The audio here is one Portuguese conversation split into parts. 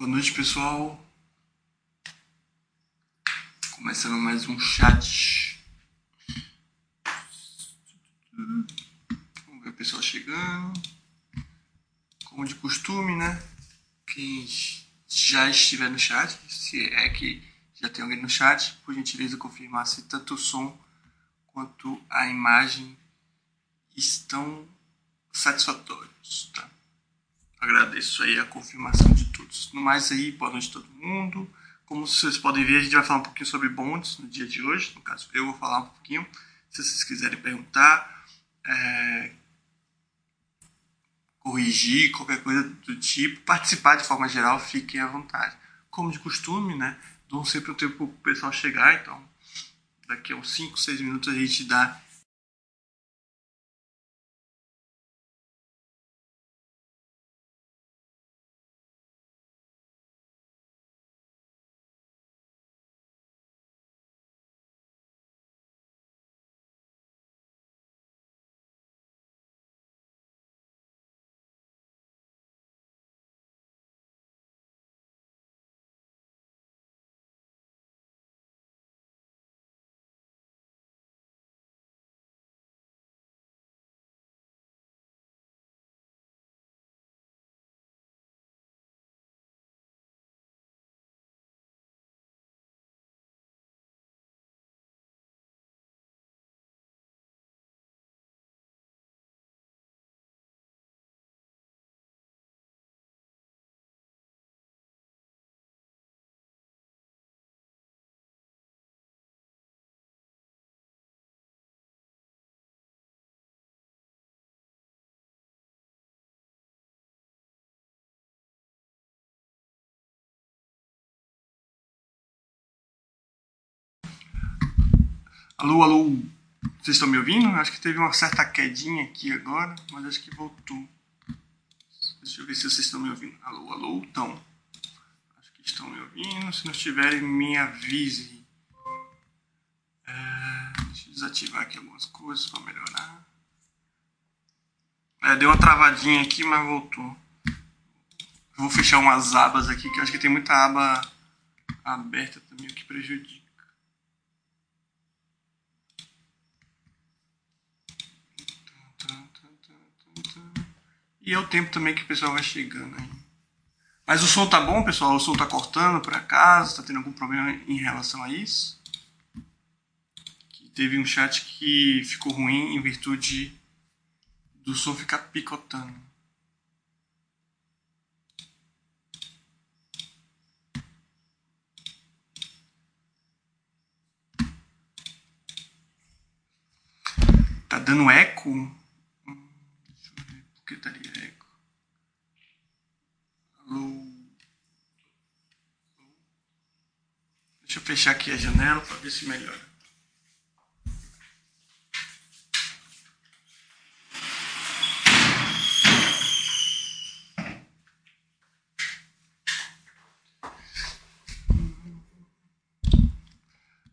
Boa noite, pessoal. Começando mais um chat. Vamos ver o pessoal chegando. Como de costume, né? Quem já estiver no chat, se é que já tem alguém no chat, por gentileza confirmar se tanto o som quanto a imagem estão satisfatórios, tá? Agradeço aí a confirmação de todos. No mais aí, boa noite a todo mundo. Como vocês podem ver, a gente vai falar um pouquinho sobre bondes no dia de hoje. No caso, eu vou falar um pouquinho. Se vocês quiserem perguntar, é, corrigir, qualquer coisa do tipo, participar de forma geral, fiquem à vontade. Como de costume, né? Dou sempre um tempo para o pessoal chegar, então daqui a uns 5, 6 minutos a gente dá Alô, alô, vocês estão me ouvindo? Acho que teve uma certa quedinha aqui agora, mas acho que voltou. Deixa eu ver se vocês estão me ouvindo. Alô, alô, então. Acho que estão me ouvindo. Se não estiverem, me avise. É, deixa eu desativar aqui algumas coisas para melhorar. É, deu uma travadinha aqui, mas voltou. Vou fechar umas abas aqui, que acho que tem muita aba aberta também, o que prejudica. E é o tempo também que o pessoal vai chegando aí. Mas o som tá bom, pessoal? O som tá cortando por acaso? Tá tendo algum problema em relação a isso? teve um chat que ficou ruim em virtude do som ficar picotando. Tá dando eco? Secretaria Eco. Alô. Deixa eu fechar aqui a janela para ver se melhora.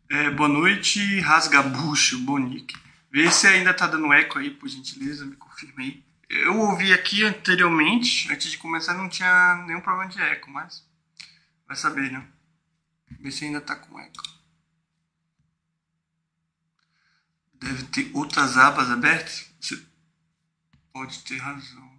É, boa noite, Rasgabucho, Bonique. Vê se ainda tá dando eco aí, por gentileza, me confirma aí. Eu ouvi aqui anteriormente, antes de começar, não tinha nenhum problema de eco, mas vai saber, né? Ver se ainda tá com eco. Deve ter outras abas abertas? Você pode ter razão.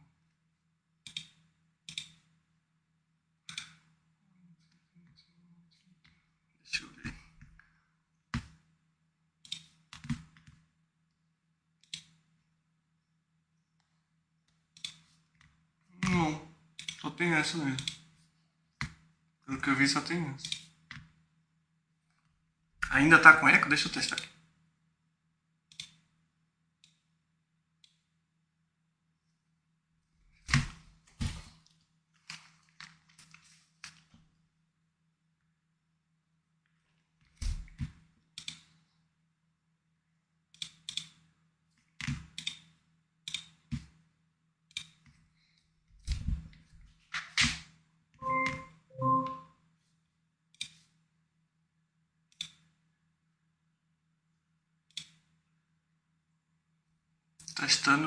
Não, só tem essa mesmo. Pelo que eu vi, só tem essa. Ainda tá com eco? Deixa eu testar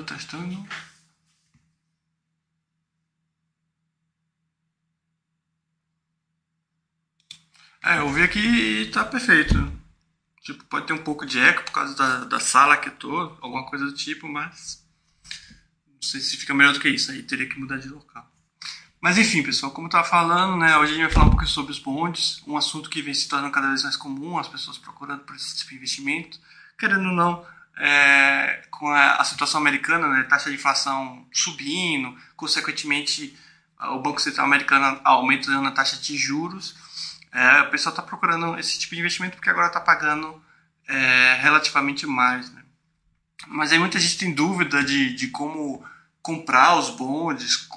Testando, testando. ouvir aqui e tá perfeito. Tipo, pode ter um pouco de eco por causa da, da sala que eu tô, alguma coisa do tipo, mas não sei se fica melhor do que isso, aí teria que mudar de local. Mas enfim, pessoal, como eu estava falando, né, hoje a gente vai falar um pouco sobre os bondes, um assunto que vem se tornando cada vez mais comum, as pessoas procurando por esse tipo de investimento, querendo ou não, é, com a, a, situação americana, né, taxa de inflação subindo, consequentemente o Banco Central americano aumentando a taxa de juros, é, o pessoal está procurando esse tipo de investimento porque agora está pagando é, relativamente mais. Né? Mas aí muita gente tem dúvida de, de como comprar os bondes,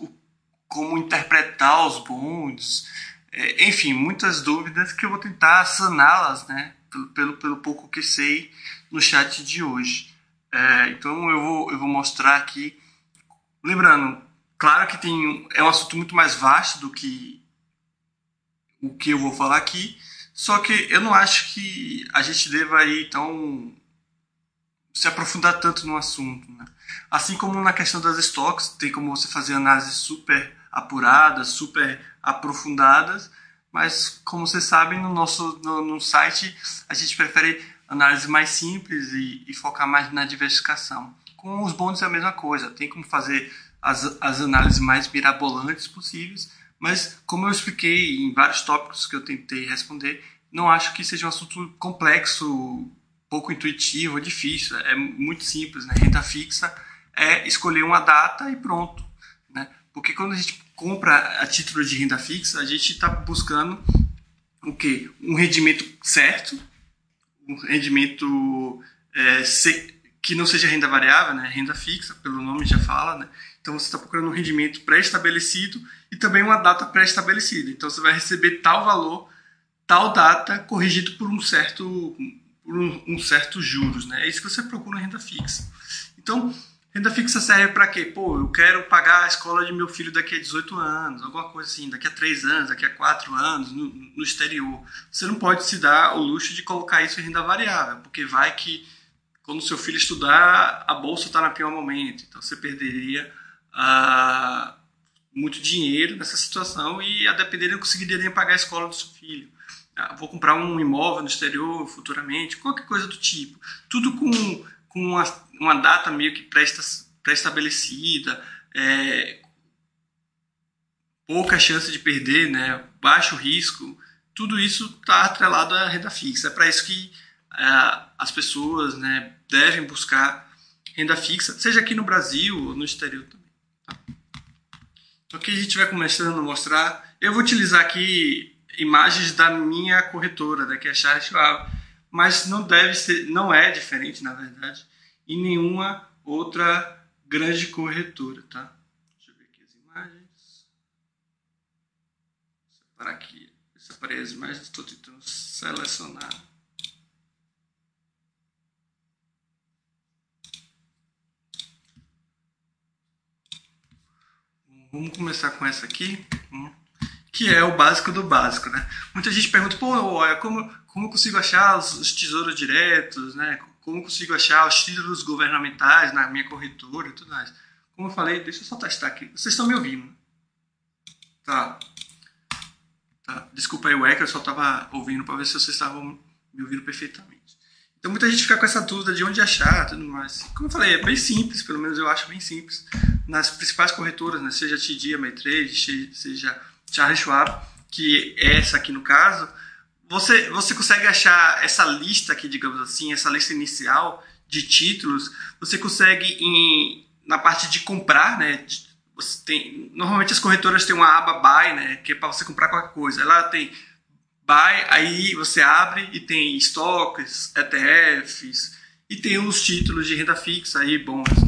como interpretar os bondes, é, enfim, muitas dúvidas que eu vou tentar saná-las, né, pelo, pelo, pelo, pouco que sei no chat de hoje. É, então eu vou, eu vou mostrar aqui, lembrando, claro que tem, é um assunto muito mais vasto do que o que eu vou falar aqui, só que eu não acho que a gente deva aí então se aprofundar tanto no assunto. Né? Assim como na questão das estoques, tem como você fazer análises super apuradas, super aprofundadas, mas como vocês sabem, no nosso no, no site a gente prefere análise mais simples e, e, focar mais na diversificação. Com os bônus é a mesma coisa, tem como fazer as, as análises mais mirabolantes possíveis, mas como eu expliquei em vários tópicos que eu tentei responder, não acho que seja um assunto complexo, pouco intuitivo, difícil. É muito simples, né? Renda fixa é escolher uma data e pronto, né? Porque quando a gente compra a título de renda fixa, a gente está buscando o quê? Um rendimento certo, um rendimento é, que não seja renda variável, né? Renda fixa, pelo nome já fala, né? Então você está procurando um rendimento pré-estabelecido e também uma data pré-estabelecida. Então você vai receber tal valor, tal data, corrigido por um certo, por um, um certo juros. Né? É isso que você procura na renda fixa. Então, renda fixa serve para quê? Pô, eu quero pagar a escola de meu filho daqui a 18 anos, alguma coisa assim, daqui a 3 anos, daqui a 4 anos, no, no exterior. Você não pode se dar o luxo de colocar isso em renda variável, porque vai que quando seu filho estudar, a bolsa está no pior momento. Então você perderia a muito dinheiro nessa situação e a depender não conseguiria pagar a escola do seu filho. Ah, vou comprar um imóvel no exterior futuramente, qualquer coisa do tipo. Tudo com, com uma, uma data meio que pré-estabelecida, é, pouca chance de perder, né, baixo risco. Tudo isso está atrelado à renda fixa. É para isso que é, as pessoas né, devem buscar renda fixa, seja aqui no Brasil ou no exterior também. Então, aqui a gente vai começando a mostrar. Eu vou utilizar aqui imagens da minha corretora, da que é a Charles Schwab, mas não deve ser, não é diferente, na verdade, em nenhuma outra grande corretora, tá? Deixa eu ver aqui as imagens. Separar aqui, separei as imagens, estou tentando selecionar. Vamos começar com essa aqui, hum, que é o básico do básico, né? Muita gente pergunta, pô, olha, como, como eu consigo achar os, os tesouros diretos, né? Como consigo achar os títulos governamentais na minha corretora e tudo mais. Como eu falei, deixa eu só testar aqui. Vocês estão me ouvindo? Tá. tá. Desculpa aí o eco, eu só estava ouvindo para ver se vocês estavam me ouvindo perfeitamente. Então muita gente fica com essa dúvida de onde achar tudo mais. Como eu falei, é bem simples, pelo menos eu acho bem simples. Nas principais corretoras, né, seja TD, Ameritrade, seja Charles Schwab, que é essa aqui no caso, você, você consegue achar essa lista aqui, digamos assim, essa lista inicial de títulos, você consegue em, na parte de comprar, né, você tem, normalmente as corretoras têm uma aba buy, né, que é para você comprar qualquer coisa. Ela tem buy, aí você abre e tem estoques, ETFs e tem os títulos de renda fixa aí bons?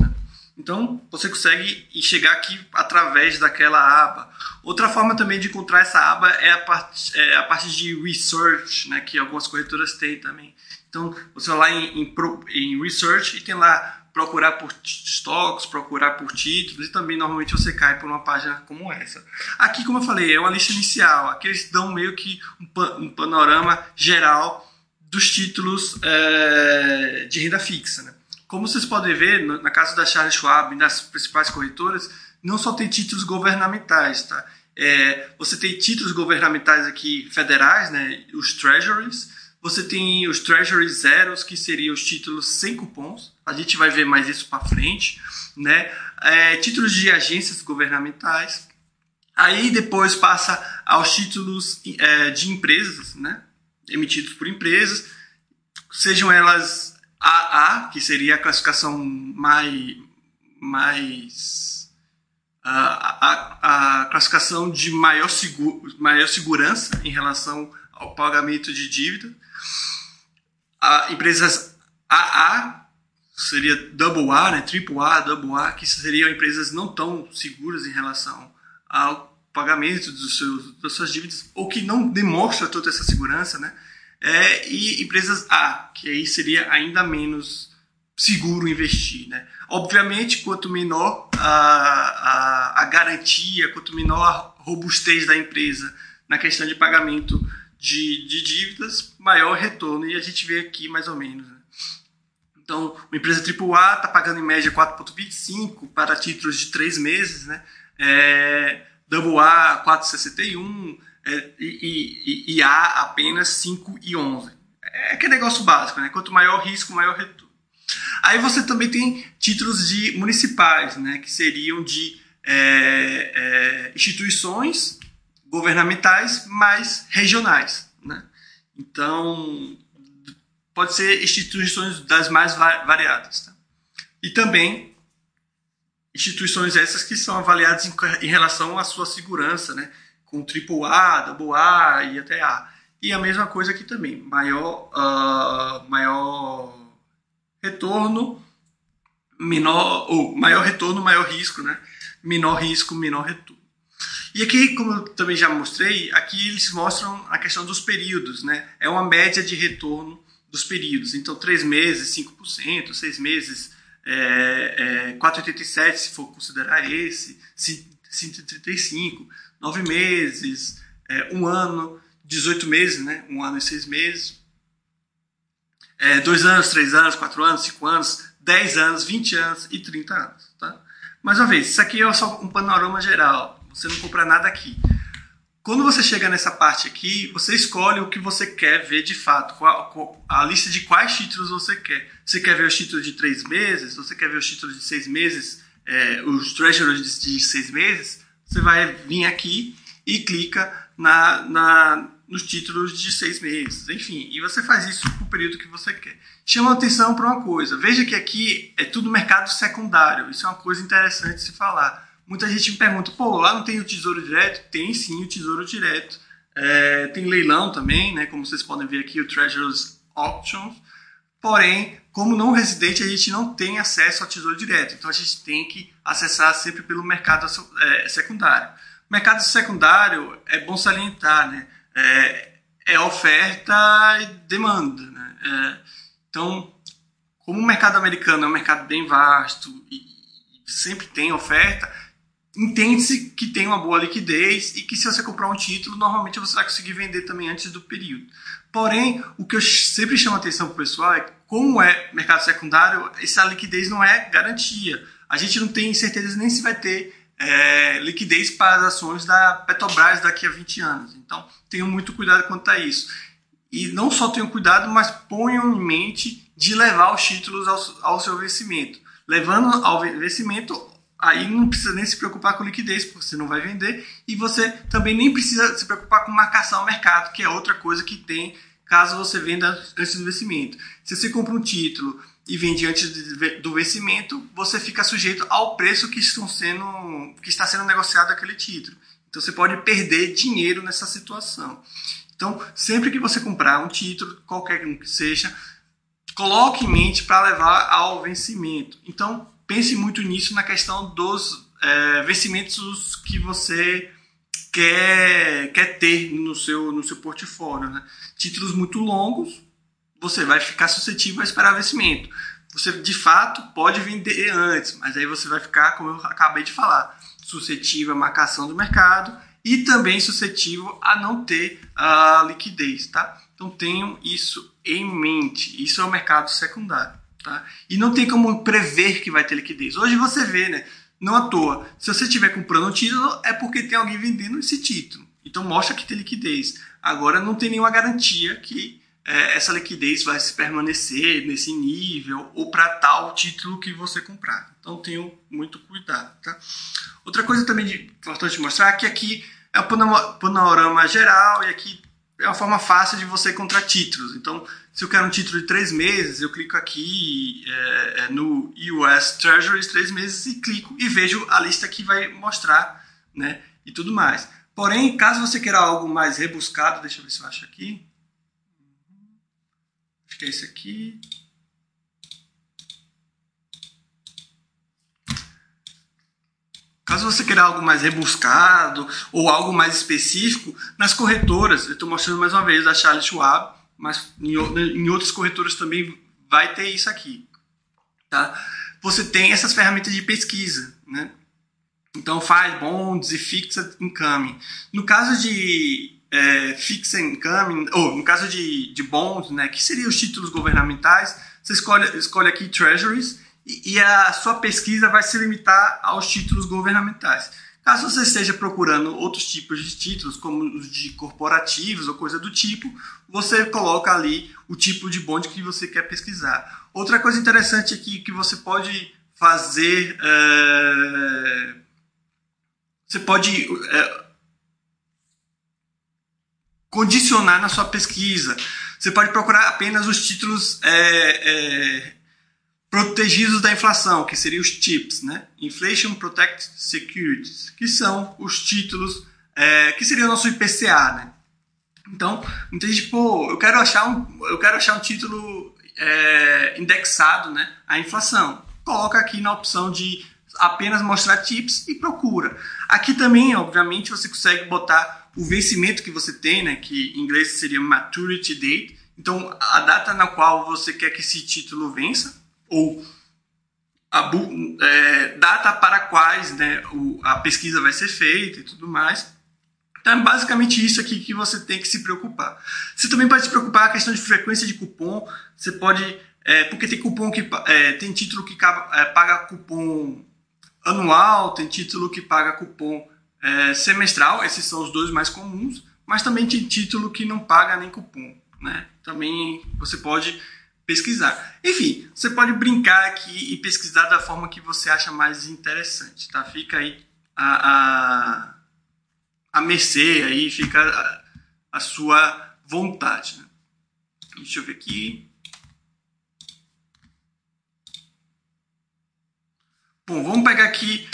Então você consegue chegar aqui através daquela aba. Outra forma também de encontrar essa aba é a parte, é a parte de research, né, que algumas corretoras têm também. Então você vai lá em, em, em research e tem lá procurar por estoques, procurar por títulos e também normalmente você cai por uma página como essa. Aqui, como eu falei, é uma lista inicial. Aqui eles dão meio que um, panorama geral dos títulos é, de renda fixa. Né? Como vocês podem ver, na casa da Charles Schwab e nas principais corretoras, não só tem títulos governamentais, tá? É, você tem títulos governamentais aqui federais, né, os treasuries. Você tem os treasury zeros, que seriam os títulos sem cupons. A gente vai ver mais isso para frente, né? É, títulos de agências governamentais. Aí depois passa aos títulos é, de empresas, né? Emitidos por empresas, sejam elas AA, que seria a classificação mais, mais a, a, a classificação de maior, seguro, maior segurança em relação ao pagamento de dívida. A, empresas AA seria double A, né, triple A, double A, que seriam empresas não tão seguras em relação ao pagamento dos seus, das suas dívidas, ou que não demonstra toda essa segurança, né? É, e empresas A, que aí seria ainda menos seguro investir. Né? Obviamente, quanto menor a, a, a garantia, quanto menor a robustez da empresa na questão de pagamento de, de dívidas, maior retorno. E a gente vê aqui mais ou menos. Né? Então, uma empresa AAA está pagando em média 4,25 para títulos de 3 meses, né? É, AA 4,61 é, e, e, e A apenas 5,11. É aquele negócio básico, né? Quanto maior o risco, maior o retorno. Aí você também tem títulos de municipais, né? Que seriam de é, é, instituições governamentais, mas regionais, né? Então, pode ser instituições das mais variadas. Tá? E também instituições essas que são avaliadas em, em relação à sua segurança, né? Com AAA, AA e até A. E a mesma coisa aqui também, maior, uh, maior retorno, menor, ou maior retorno, maior risco, né? menor risco, menor retorno. E aqui, como eu também já mostrei, aqui eles mostram a questão dos períodos, né? É uma média de retorno dos períodos. Então, três meses, 5%, seis meses, é, é, 4,87% se for considerar esse, 5,35%, nove meses, é, um ano, 18 meses, né? Um ano e seis meses. É, dois anos, três anos, quatro anos, cinco anos, 10 anos, 20 anos e 30 anos. Tá? Mais uma vez, isso aqui é só um panorama geral. Você não compra nada aqui. Quando você chega nessa parte aqui, você escolhe o que você quer ver de fato, qual, qual, a lista de quais títulos você quer. Você quer ver os títulos de três meses? Você quer ver os títulos de seis meses? É, os treasuries de, de seis meses? Você vai vir aqui e clica na, na, nos títulos de seis meses, enfim, e você faz isso para o período que você quer. Chama atenção para uma coisa, veja que aqui é tudo mercado secundário, isso é uma coisa interessante de se falar. Muita gente me pergunta, pô, lá não tem o tesouro direto? Tem sim o tesouro direto. É, tem leilão também, né? Como vocês podem ver aqui, o Treasurer's Auctions. Porém, como não residente, a gente não tem acesso ao tesouro direto. Então a gente tem que acessar sempre pelo mercado é, secundário. Mercado secundário é bom salientar, né? É, é oferta e demanda. Né? É, então, como o mercado americano é um mercado bem vasto e, e sempre tem oferta, entende-se que tem uma boa liquidez e que se você comprar um título, normalmente você vai conseguir vender também antes do período. Porém, o que eu sempre chamo atenção para o pessoal é como é mercado secundário, essa liquidez não é garantia. A gente não tem certeza nem se vai ter é, liquidez para as ações da Petrobras daqui a 20 anos. Então, tenham muito cuidado quanto a isso. E não só tenham cuidado, mas ponham em mente de levar os títulos ao, ao seu vencimento. Levando ao vencimento, aí não precisa nem se preocupar com liquidez, porque você não vai vender, e você também nem precisa se preocupar com marcação ao mercado, que é outra coisa que tem caso você venda antes do vencimento. Se você compra um título e vende antes do vencimento, você fica sujeito ao preço que, estão sendo, que está sendo negociado aquele título. Então você pode perder dinheiro nessa situação. Então, sempre que você comprar um título, qualquer um que seja, coloque em mente para levar ao vencimento. Então, pense muito nisso na questão dos é, vencimentos que você quer, quer ter no seu, no seu portfólio. Né? Títulos muito longos, você vai ficar suscetível a esperar vencimento. Você de fato pode vender antes, mas aí você vai ficar, como eu acabei de falar, suscetível à marcação do mercado e também suscetível a não ter a liquidez, tá? Então tenham isso em mente. Isso é o mercado secundário. Tá? E não tem como prever que vai ter liquidez. Hoje você vê, né? não à toa. Se você estiver comprando um título, é porque tem alguém vendendo esse título. Então mostra que tem liquidez. Agora não tem nenhuma garantia que é, essa liquidez vai se permanecer nesse nível ou para tal título que você comprar. Então tenham muito cuidado. Tá? Outra coisa também importante mostrar é que aqui é o panorama geral e aqui é uma forma fácil de você encontrar títulos. Então, se eu quero um título de três meses, eu clico aqui é, é no US Treasuries três meses e clico e vejo a lista que vai mostrar, né? E tudo mais. Porém, caso você queira algo mais rebuscado, deixa eu ver se eu acho aqui. Acho que é esse aqui. Caso você queira algo mais rebuscado ou algo mais específico, nas corretoras, eu estou mostrando mais uma vez a Charles Schwab, mas em, em outras corretoras também vai ter isso aqui. Tá? Você tem essas ferramentas de pesquisa, né? Então faz bonds e fixed income. No caso de é, fixed income, ou no caso de, de bonds, né, que seriam os títulos governamentais, você escolhe, escolhe aqui treasuries e, a sua pesquisa vai se limitar aos títulos governamentais. Caso você esteja procurando outros tipos de títulos, como os de corporativos ou coisa do tipo, você coloca ali o tipo de bonde que você quer pesquisar. Outra coisa interessante aqui que você pode fazer, é... você pode é... condicionar na sua pesquisa. Você pode procurar apenas os títulos é, protegidos da inflação, que seriam os TIPS, né? Inflation Protect Securities, que são os títulos é, que seria o nosso IPCA, né? Então, muita gente, pô, eu quero achar um, eu quero achar um título é, indexado, né, à inflação. Coloca aqui na opção de apenas mostrar TIPS e procura. Aqui também, obviamente, você consegue botar o vencimento que você tem, né, que em inglês seria maturity date. Então, a data na qual você quer que esse título vença, ou a, é, data para quais né, o, a pesquisa vai ser feita e tudo mais. Então é basicamente isso aqui que você tem que se preocupar. Você também pode se preocupar com a questão de frequência de cupom. Você pode. É, porque tem cupom que. É, tem título que é, paga cupom anual, tem título que paga cupom é, semestral, esses são os dois mais comuns, mas também tem título que não paga nem cupom. Né? Também você pode pesquisar. Enfim, você pode brincar aqui e pesquisar da forma que você acha mais interessante, tá? Fica aí a, a, a mercê, aí fica a, a sua vontade. Né? Deixa eu ver aqui. Bom, vamos pegar aqui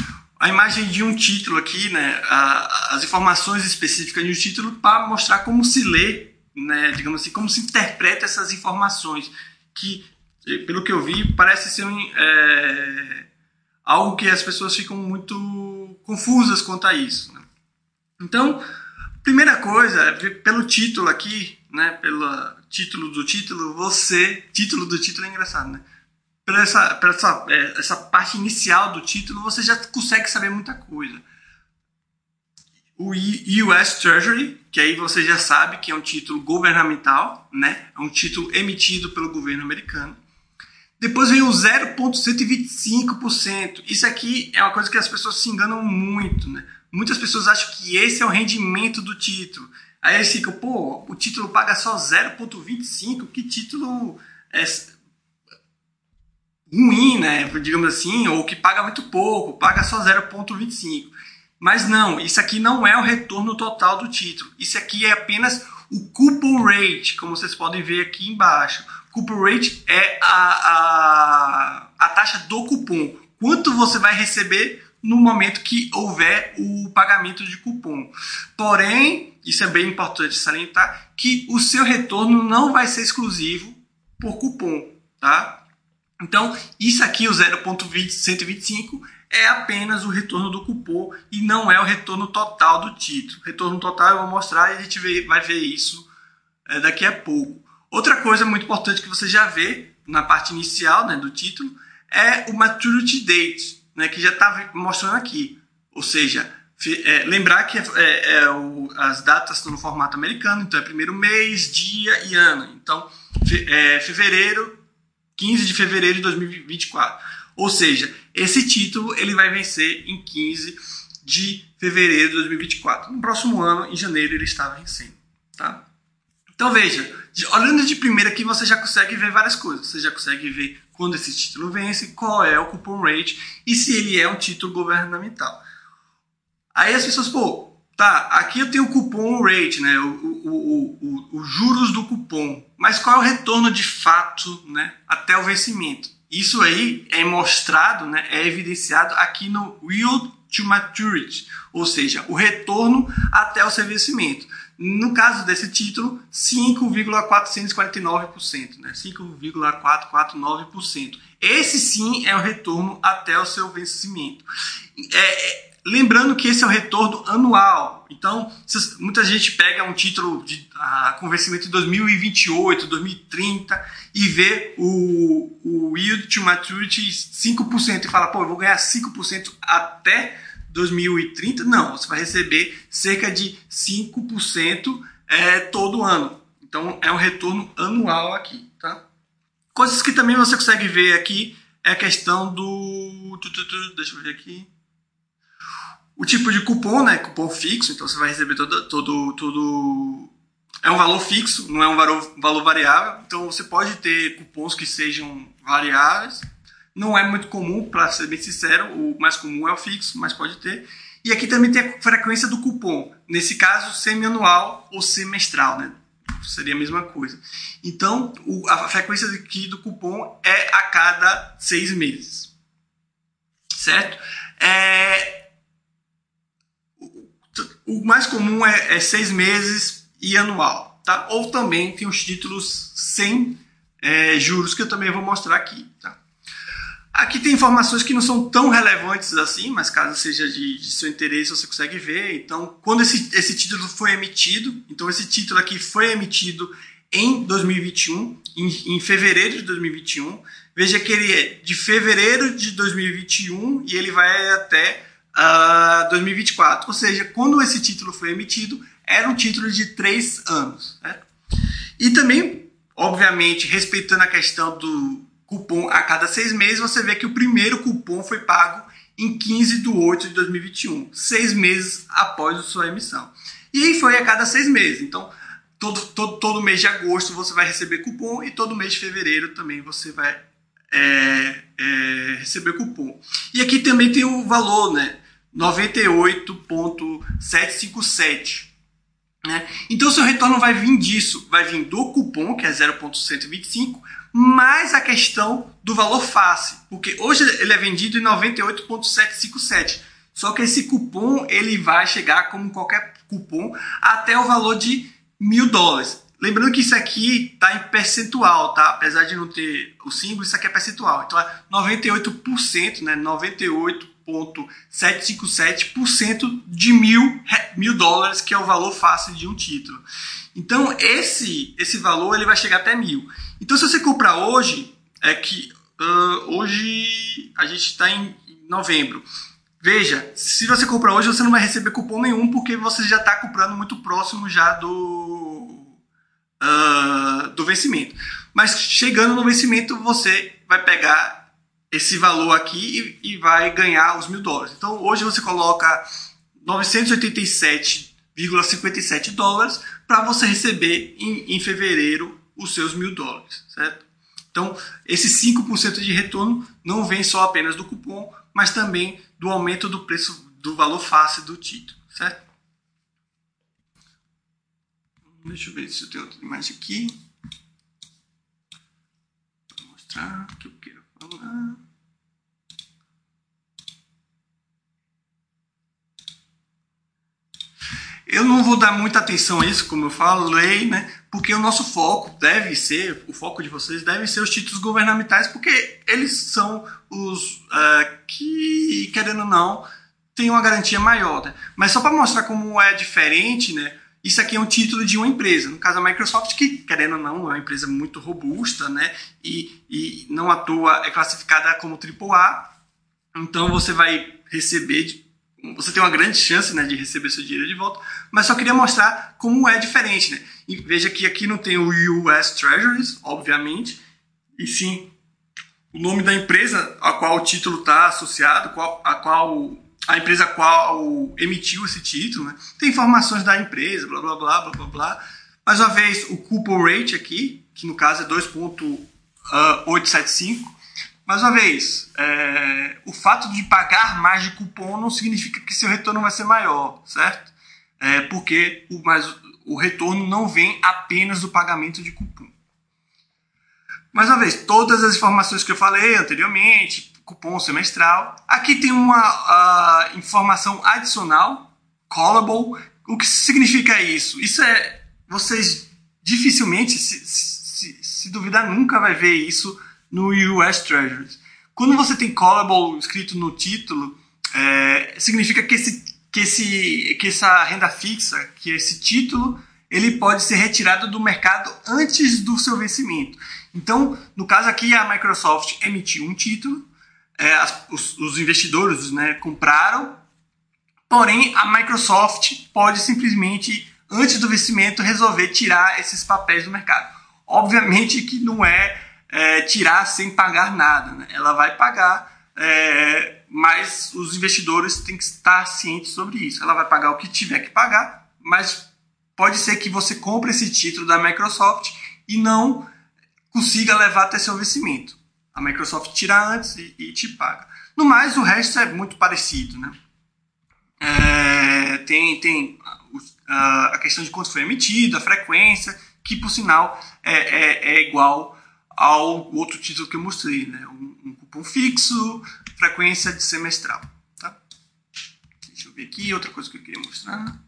a imagem de um título aqui, né? as informações específicas de um título para mostrar como se lê, né? Digamos assim, como se interpreta essas informações que, pelo que eu vi, parece ser um, é, algo que as pessoas ficam muito confusas quanto a isso. Né? Então, primeira coisa, pelo título aqui, né, pelo título do título, você, título do título é engraçado, né? Pela essa, pela essa, é, essa parte inicial do título, você já consegue saber muita coisa o US Treasury, que aí você já sabe que é um título governamental, né? É um título emitido pelo governo americano. Depois vem o 0,125%. Isso aqui é uma coisa que as pessoas se enganam muito, né? Muitas pessoas acham que esse é o rendimento do título. Aí eles ficam, pô, o título paga só 0,25%, que título é ruim, né? Digamos assim, ou que paga muito pouco, paga só 0,25%. Mas não, isso aqui não é o retorno total do título. Isso aqui é apenas o coupon rate, como vocês podem ver aqui embaixo. Coupon rate é a, a, a taxa do cupom. Quanto você vai receber no momento que houver o pagamento de cupom. Porém, isso é bem importante salientar, que o seu retorno não vai ser exclusivo por cupom, tá? Então, isso aqui, o 0.125, é apenas o retorno do cupom e não é o retorno total do título. Retorno total eu vou mostrar e a gente vai ver isso é, daqui a pouco. Outra coisa muito importante que você já vê na parte inicial né, do título é o maturity date, né, que já está mostrando aqui. Ou seja, é, lembrar que é, é, é, o, as datas estão no formato americano, então é primeiro mês, dia e ano. Então, fe, é, fevereiro, 15 de fevereiro de 2024. Ou seja, esse título ele vai vencer em 15 de fevereiro de 2024. No próximo ano, em janeiro, ele está vencendo. Tá? Então veja, olhando de primeira aqui você já consegue ver várias coisas. Você já consegue ver quando esse título vence, qual é o cupom rate e se ele é um título governamental. Aí as pessoas, pô, tá, aqui eu tenho o cupom rate, né, o, o, o, o, juros do cupom, mas qual é o retorno de fato né, até o vencimento? Isso aí é mostrado, né, é evidenciado aqui no Yield to Maturity, ou seja, o retorno até o seu vencimento. No caso desse título, 5,449%, né? 5,449%. Esse sim é o retorno até o seu vencimento. É, lembrando que esse é o retorno anual. Então, muita gente pega um título de ah, com em 2028, 2030 e vê o, o yield to maturity 5% e fala, pô, eu vou ganhar 5% até 2030, não, você vai receber cerca de 5% é, todo ano. Então é um retorno anual aqui, tá? Coisas que também você consegue ver aqui é a questão do. Deixa eu ver aqui. O tipo de cupom, né? Cupom fixo, então você vai receber todo. todo, todo é um valor fixo, não é um valor, valor variável. Então você pode ter cupons que sejam variáveis não é muito comum, para ser bem sincero, o mais comum é o fixo, mas pode ter. E aqui também tem a frequência do cupom, nesse caso semianual ou semestral, né? Seria a mesma coisa. Então, o, a frequência aqui do cupom é a cada seis meses. Certo? É, o mais comum é, é, seis meses e anual. Tá? Ou também tem os títulos sem é, juros, que eu também vou mostrar aqui. Tá? Aqui tem informações que não são tão relevantes assim, mas caso seja de, de, seu interesse, você consegue ver. Então, quando esse, esse título foi emitido, então esse título aqui foi emitido em 2021, em, em fevereiro de 2021. Veja que ele é de fevereiro de 2021 e ele vai até uh, ah, 2024. Ou seja, quando esse título foi emitido, era um título de três anos. Né? E também, obviamente, respeitando a questão do cupom a cada seis meses, você vê que o primeiro cupom foi pago em 15 de 8 de 2021, seis meses após a sua emissão. E foi a cada seis meses. Então, todo, todo, todo mês de agosto você vai receber cupom e todo mês de fevereiro também você vai é, é, receber cupom. E aqui também tem o valor, né? 98,757. Né? Então, seu retorno vai vir disso, vai vir do cupom, que é 0,125, mais a questão do valor face, porque hoje ele é vendido em 98,757. Só que esse cupom ele vai chegar como qualquer cupom até o valor de mil dólares. Lembrando que isso aqui está em percentual, tá? Apesar de não ter o símbolo, isso aqui é percentual. Então é 98%, né? 98,757% de mil, mil dólares, que é o valor fácil de um título. Então esse esse valor ele vai chegar até mil. Então, se você comprar hoje, é que uh, hoje a gente está em novembro. Veja, se você comprar hoje, você não vai receber cupom nenhum, porque você já está comprando muito próximo já do, uh, do vencimento. Mas chegando no vencimento, você vai pegar esse valor aqui e, e vai ganhar os mil dólares. Então, hoje você coloca 987,57 dólares para você receber em, em fevereiro os seus mil dólares, certo? Então, esse 5% de retorno não vem só apenas do cupom, mas também do aumento do preço do valor face do título, certo? Deixa eu ver se eu tenho outra imagem aqui. Vou mostrar o que eu quero falar. Eu não vou dar muita atenção a isso, como eu falei, né? Porque o nosso foco deve ser, o foco de vocês deve ser os títulos governamentais, porque eles são os uh, que, querendo ou não, têm uma garantia maior. Né? Mas só para mostrar como é diferente, né? Isso aqui é um título de uma empresa, no caso a Microsoft, que, querendo ou não, é uma empresa muito robusta, né? E, e não à toa é classificada como AAA. Então você vai receber você tem uma grande chance né, de receber seu dinheiro de volta, mas só queria mostrar como é diferente. Né? E veja que aqui não tem o US Treasuries, obviamente, e sim o nome da empresa a qual o título está associado, qual, a qual a empresa a qual emitiu esse título, né? tem informações da empresa, blá blá blá blá blá blá. Mais uma vez, o coupon rate aqui, que no caso é 2,875. Mais uma vez, é, o fato de pagar mais de cupom não significa que seu retorno vai ser maior, certo? É, porque o, mas, o retorno não vem apenas do pagamento de cupom. Mais uma vez, todas as informações que eu falei anteriormente, cupom semestral. Aqui tem uma uh, informação adicional, callable. O que significa isso? Isso é. Vocês dificilmente, se, se, se duvidar, nunca vai ver isso no US Treasuries. Quando você tem callable escrito no título, é, significa que, esse, que, esse, que essa renda fixa, que esse título, ele pode ser retirado do mercado antes do seu vencimento. Então, no caso aqui, a Microsoft emitiu um título, é, as, os, os, investidores né, compraram, porém a Microsoft pode simplesmente, antes do vencimento, resolver tirar esses papéis do mercado. Obviamente que não é, é tirar sem pagar nada, né? ela vai pagar, é, mas os investidores têm que estar cientes sobre isso. Ela vai pagar o que tiver que pagar, mas pode ser que você compre esse título da Microsoft e não consiga levar até seu vencimento. A Microsoft tira antes e, e te paga. No mais, o resto é muito parecido, né? É, tem tem a, a, questão de quanto foi emitido, a frequência, que por sinal é, é, é igual ao outro título que eu mostrei, né? Um, um, cupom fixo, frequência de semestral. Tá? Deixa eu ver aqui, outra coisa que eu queria mostrar.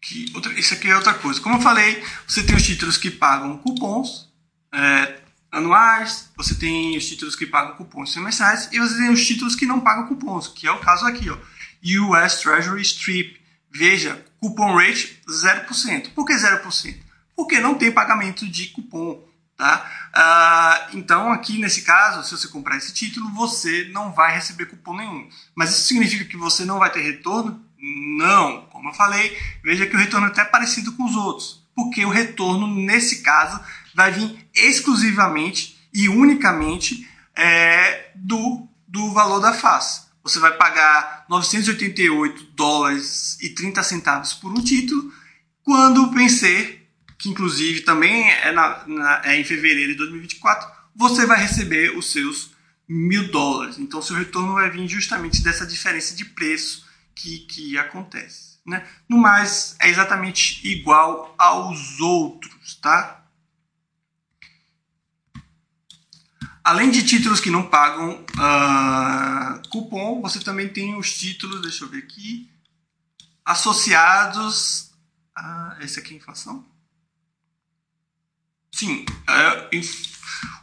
Que outra, isso aqui é outra coisa. Como eu falei, você tem os títulos que pagam cupons é, anuais, você tem os títulos que pagam cupons semestrais e você tem os títulos que não pagam cupons, que é o caso aqui, ó. US Treasury Strip. Veja, cupom rate 0%. Por que 0%? Porque não tem pagamento de cupom. Tá? Uh, então, aqui nesse caso, se você comprar esse título, você não vai receber cupom nenhum. Mas isso significa que você não vai ter retorno? Não. Como eu falei, veja que o retorno é até parecido com os outros. Porque o retorno, nesse caso, vai vir exclusivamente e unicamente é, do, do valor da face. Você vai pagar 988 dólares e 30 centavos por um título, quando vencer que inclusive também é, na, na, é em fevereiro de 2024, você vai receber os seus mil dólares. Então, seu retorno vai vir justamente dessa diferença de preço que, que acontece. Né? No mais, é exatamente igual aos outros, tá? Além de títulos que não pagam uh, cupom, você também tem os títulos, deixa eu ver aqui, associados a. Esse aqui é inflação? Sim, é,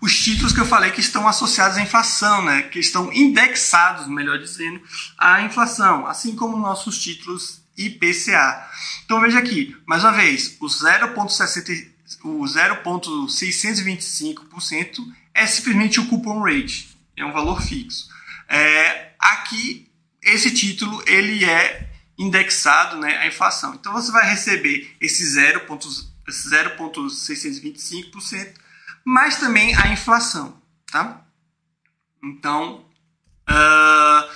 os títulos que eu falei que estão associados à inflação, né, que estão indexados, melhor dizendo, à inflação, assim como nossos títulos IPCA. Então veja aqui, mais uma vez, o 0,625% é simplesmente o coupon rate, é um valor fixo. É, aqui, esse título ele é indexado né, à inflação. Então você vai receber esse 0,625%. 0,625%, mas também a inflação, tá? Então, uh,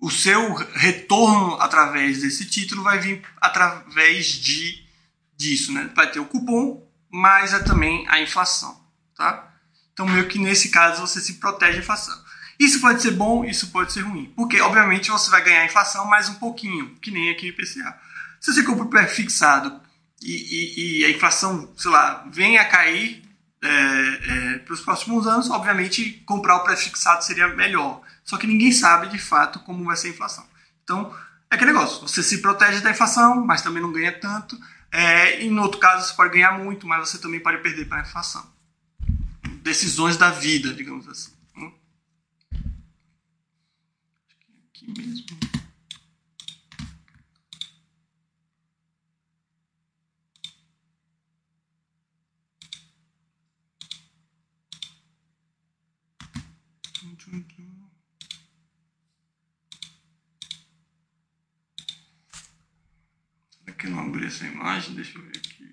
o seu retorno através desse título vai vir através de disso, né? Vai ter o cupom, mas é também a inflação, tá? Então, meio que nesse caso você se protege da inflação. Isso pode ser bom, isso pode ser ruim. Porque, obviamente, você vai ganhar inflação mais um pouquinho, que nem aqui o IPCA. Se você compra o pré-fixado e, e, e a inflação, sei lá, venha a cair é, é, para os próximos anos, obviamente comprar o preço fixado seria melhor. Só que ninguém sabe de fato como vai ser a inflação. Então, é aquele negócio: você se protege da inflação, mas também não ganha tanto. É, no outro caso, você pode ganhar muito, mas você também pode perder para a inflação. Decisões da vida, digamos assim. Hum? É aqui mesmo. Que eu não abri essa imagem? Deixa eu ver aqui.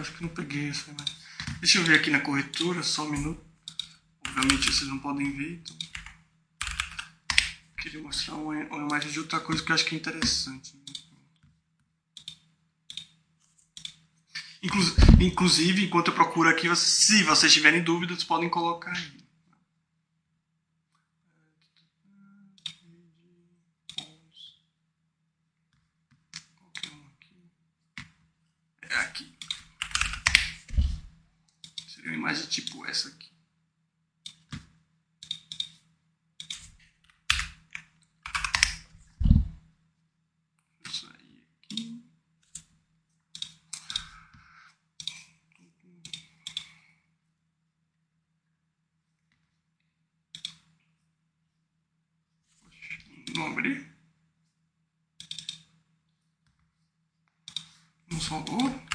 acho que não peguei essa imagem. Deixa eu ver aqui na corretora, só um minuto. Obviamente vocês não podem ver, então. Queria mostrar uma, uma imagem de outra coisa que eu acho que é interessante. Inclusive, enquanto eu procuro aqui, se vocês tiverem dúvidas, podem colocar aí. imagem tipo essa aqui. Isso aí aqui. Não abri. Não salvou.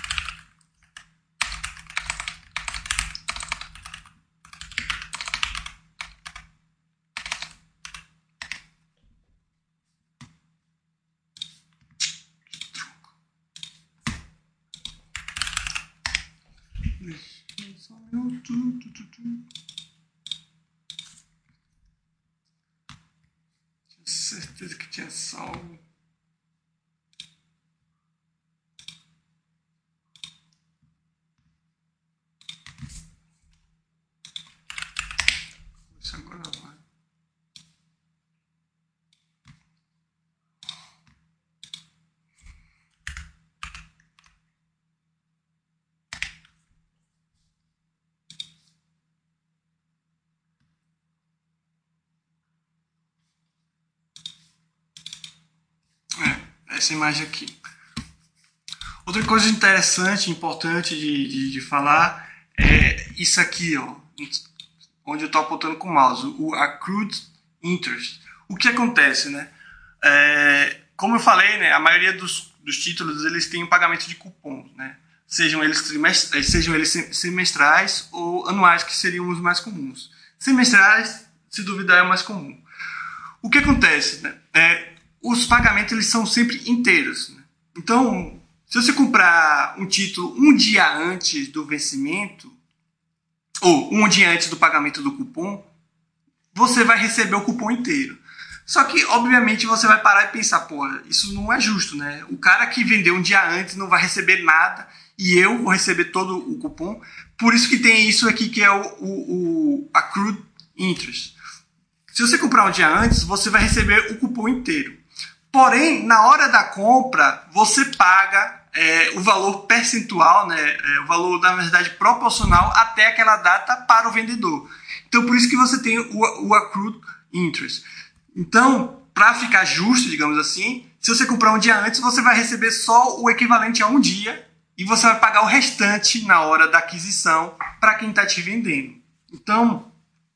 certeza que tinha salvo. Isso agora vai. Essa imagem aqui. Outra coisa interessante, importante de, de, de falar é isso aqui, ó, onde eu estou apontando com o mouse, o accrued interest. O que acontece, né? É, como eu falei, né, a maioria dos, dos títulos eles têm um pagamento de cupons, né? Sejam eles, trimestrais, sejam eles semestrais ou anuais, que seriam os mais comuns. Semestrais, se duvidar, é o mais comum. O que acontece, né? É, os pagamentos eles são sempre inteiros. Né? Então, se você comprar um título um dia antes do vencimento, ou um dia antes do pagamento do cupom, você vai receber o cupom inteiro. Só que, obviamente, você vai parar e pensar, pô, isso não é justo, né? O cara que vendeu um dia antes não vai receber nada e eu vou receber todo o cupom. Por isso que tem isso aqui que é o, o, o accrued interest. Se você comprar um dia antes, você vai receber o cupom inteiro. Porém, na hora da compra, você paga é, o valor percentual, né, é, o valor, na verdade, proporcional até aquela data para o vendedor. Então, por isso que você tem o, o accrued interest. Então, para ficar justo, digamos assim, se você comprar um dia antes, você vai receber só o equivalente a um dia e você vai pagar o restante na hora da aquisição para quem está te vendendo. Então,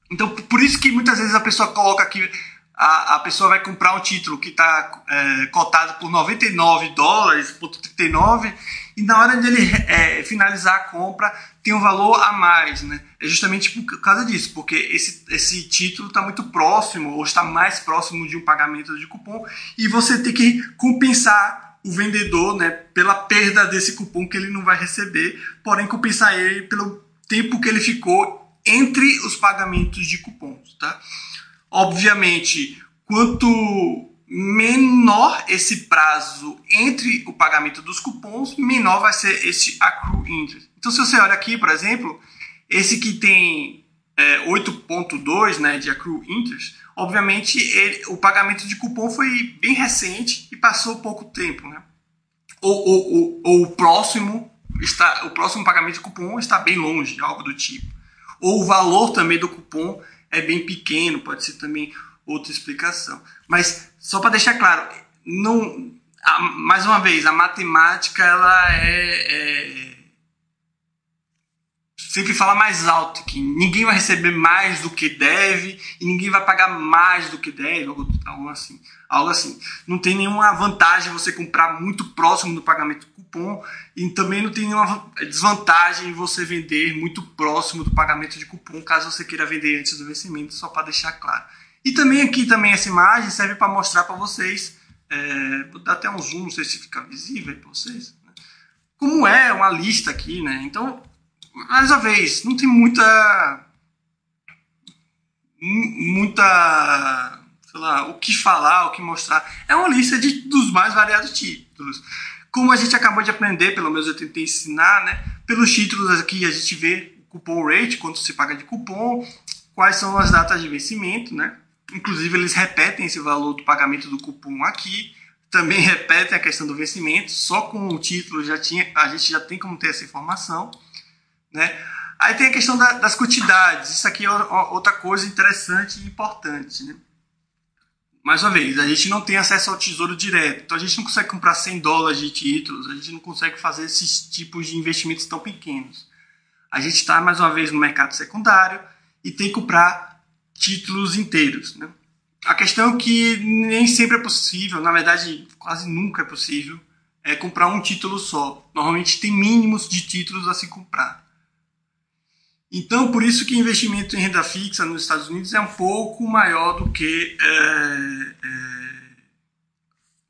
então, por isso que muitas vezes a pessoa coloca aqui a, a pessoa vai comprar um título que está é, cotado por 99 dólares, por 39, e na hora de ele é, finalizar a compra tem um valor a mais, né? É justamente por causa disso, porque esse, esse título está muito próximo, ou está mais próximo de um pagamento de cupom, e você tem que compensar o vendedor né, pela perda desse cupom que ele não vai receber, porém compensar ele pelo tempo que ele ficou entre os pagamentos de cupons, tá? Obviamente, quanto menor esse prazo entre o pagamento dos cupons, menor vai ser esse accrue interest. Então, se você olha aqui, por exemplo, esse que tem é, 8.2 né, de accrue interest, obviamente ele, o pagamento de cupom foi bem recente e passou pouco tempo. Né? Ou, ou, ou, ou o próximo está, o próximo pagamento de cupom está bem longe, algo do tipo. Ou o valor também do cupom é bem pequeno, pode ser também outra explicação. Mas só para deixar claro, não, a, mais uma vez, a matemática ela é, é, sempre fala mais alto que ninguém vai receber mais do que deve e ninguém vai pagar mais do que deve, algo, algo assim. Algo assim. Não tem nenhuma vantagem você comprar muito próximo do pagamento do cupom e também não tem nenhuma desvantagem você vender muito próximo do pagamento de cupom, caso você queira vender antes do vencimento, só para deixar claro. E também aqui também essa imagem serve para mostrar para vocês, é, vou dar até um zoom, não sei se fica visível para vocês, né? como é uma lista aqui, né? Então, mais uma vez, não tem muita muita sei lá, o que falar, o que mostrar. É uma lista de, dos mais variados títulos. Como a gente acabou de aprender, pelo menos eu tentei ensinar, né? Pelos títulos aqui a gente vê o cupom rate, quanto se paga de cupom, quais são as datas de vencimento, né? Inclusive eles repetem esse valor do pagamento do cupom aqui, também repetem a questão do vencimento, só com o título já tinha, a gente já tem como ter essa informação, né? Aí tem a questão da, das quantidades, isso aqui é outra coisa interessante e importante, né? mais uma vez, a gente não tem acesso ao tesouro direto, então a gente não consegue comprar 100 dólares de títulos, a gente não consegue fazer esses tipos de investimentos tão pequenos. A gente está, mais uma vez, no mercado secundário e tem que comprar títulos inteiros. Né? A questão é que nem sempre é possível, na verdade, quase nunca é possível, é comprar um título só. Normalmente tem mínimos de títulos a se comprar. Então, por isso que investimento em renda fixa nos Estados Unidos é um pouco maior do que. É, é,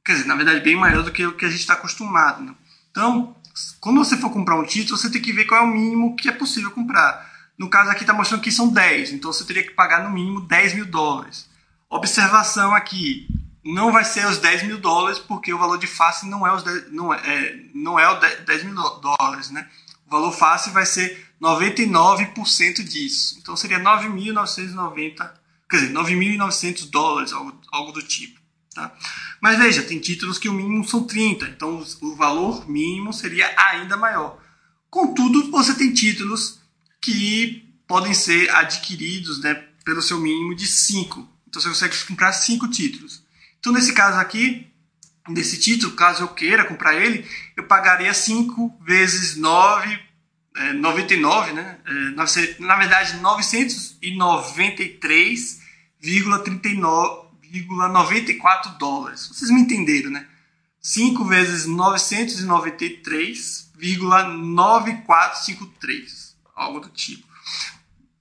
quer dizer, na verdade, bem maior do que o que a gente está acostumado. Né? Então, quando você for comprar um título, você tem que ver qual é o mínimo que é possível comprar. No caso aqui está mostrando que são 10, então você teria que pagar no mínimo 10 mil dólares. Observação aqui, não vai ser os 10 mil dólares, porque o valor de face não é, os 10, não é, é não é o 10 mil dólares. Né? O valor face vai ser 99% disso. Então seria 9.990, quer dizer, 9.900 dólares, algo, algo do tipo. Tá? Mas veja, tem títulos que o mínimo são 30, então o valor mínimo seria ainda maior. Contudo, você tem títulos que podem ser adquiridos né, pelo seu mínimo de 5. Então você consegue comprar 5 títulos. Então, nesse caso aqui, desse título, caso eu queira comprar ele, eu pagaria 5 vezes 9 é, 99, né? É, na verdade, 993,94 dólares. Vocês me entenderam, né? 5 vezes 993,9453, algo do tipo.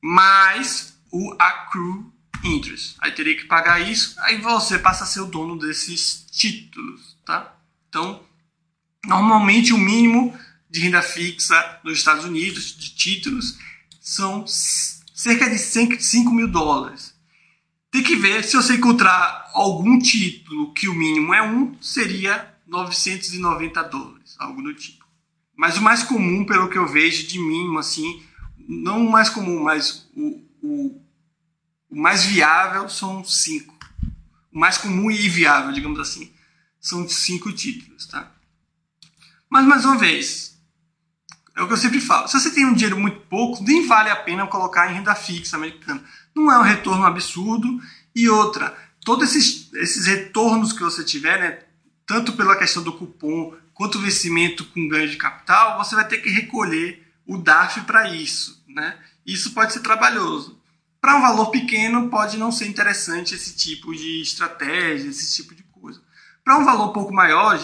Mais o accrue interest. Aí teria que pagar isso, aí você passa a ser o dono desses títulos, tá? Então, normalmente o mínimo de renda fixa nos Estados Unidos, de títulos, são cerca de 5 mil dólares. Tem que ver se você encontrar algum título que o mínimo é um, seria 990 dólares, algo do tipo. Mas o mais comum, pelo que eu vejo, de mínimo, assim, não o mais comum, mas o, o, o mais viável são cinco. O mais comum e viável, digamos assim, são cinco títulos, tá? Mas mais uma vez, é o que eu sempre falo. Se você tem um dinheiro muito pouco, nem vale a pena colocar em renda fixa americana. Não é um retorno absurdo. E outra, todos esses, esses retornos que você tiver, né, tanto pela questão do cupom quanto o vencimento com ganho de capital, você vai ter que recolher o DARF para isso. Né? Isso pode ser trabalhoso. Para um valor pequeno, pode não ser interessante esse tipo de estratégia, esse tipo de coisa. Para um valor um pouco maior,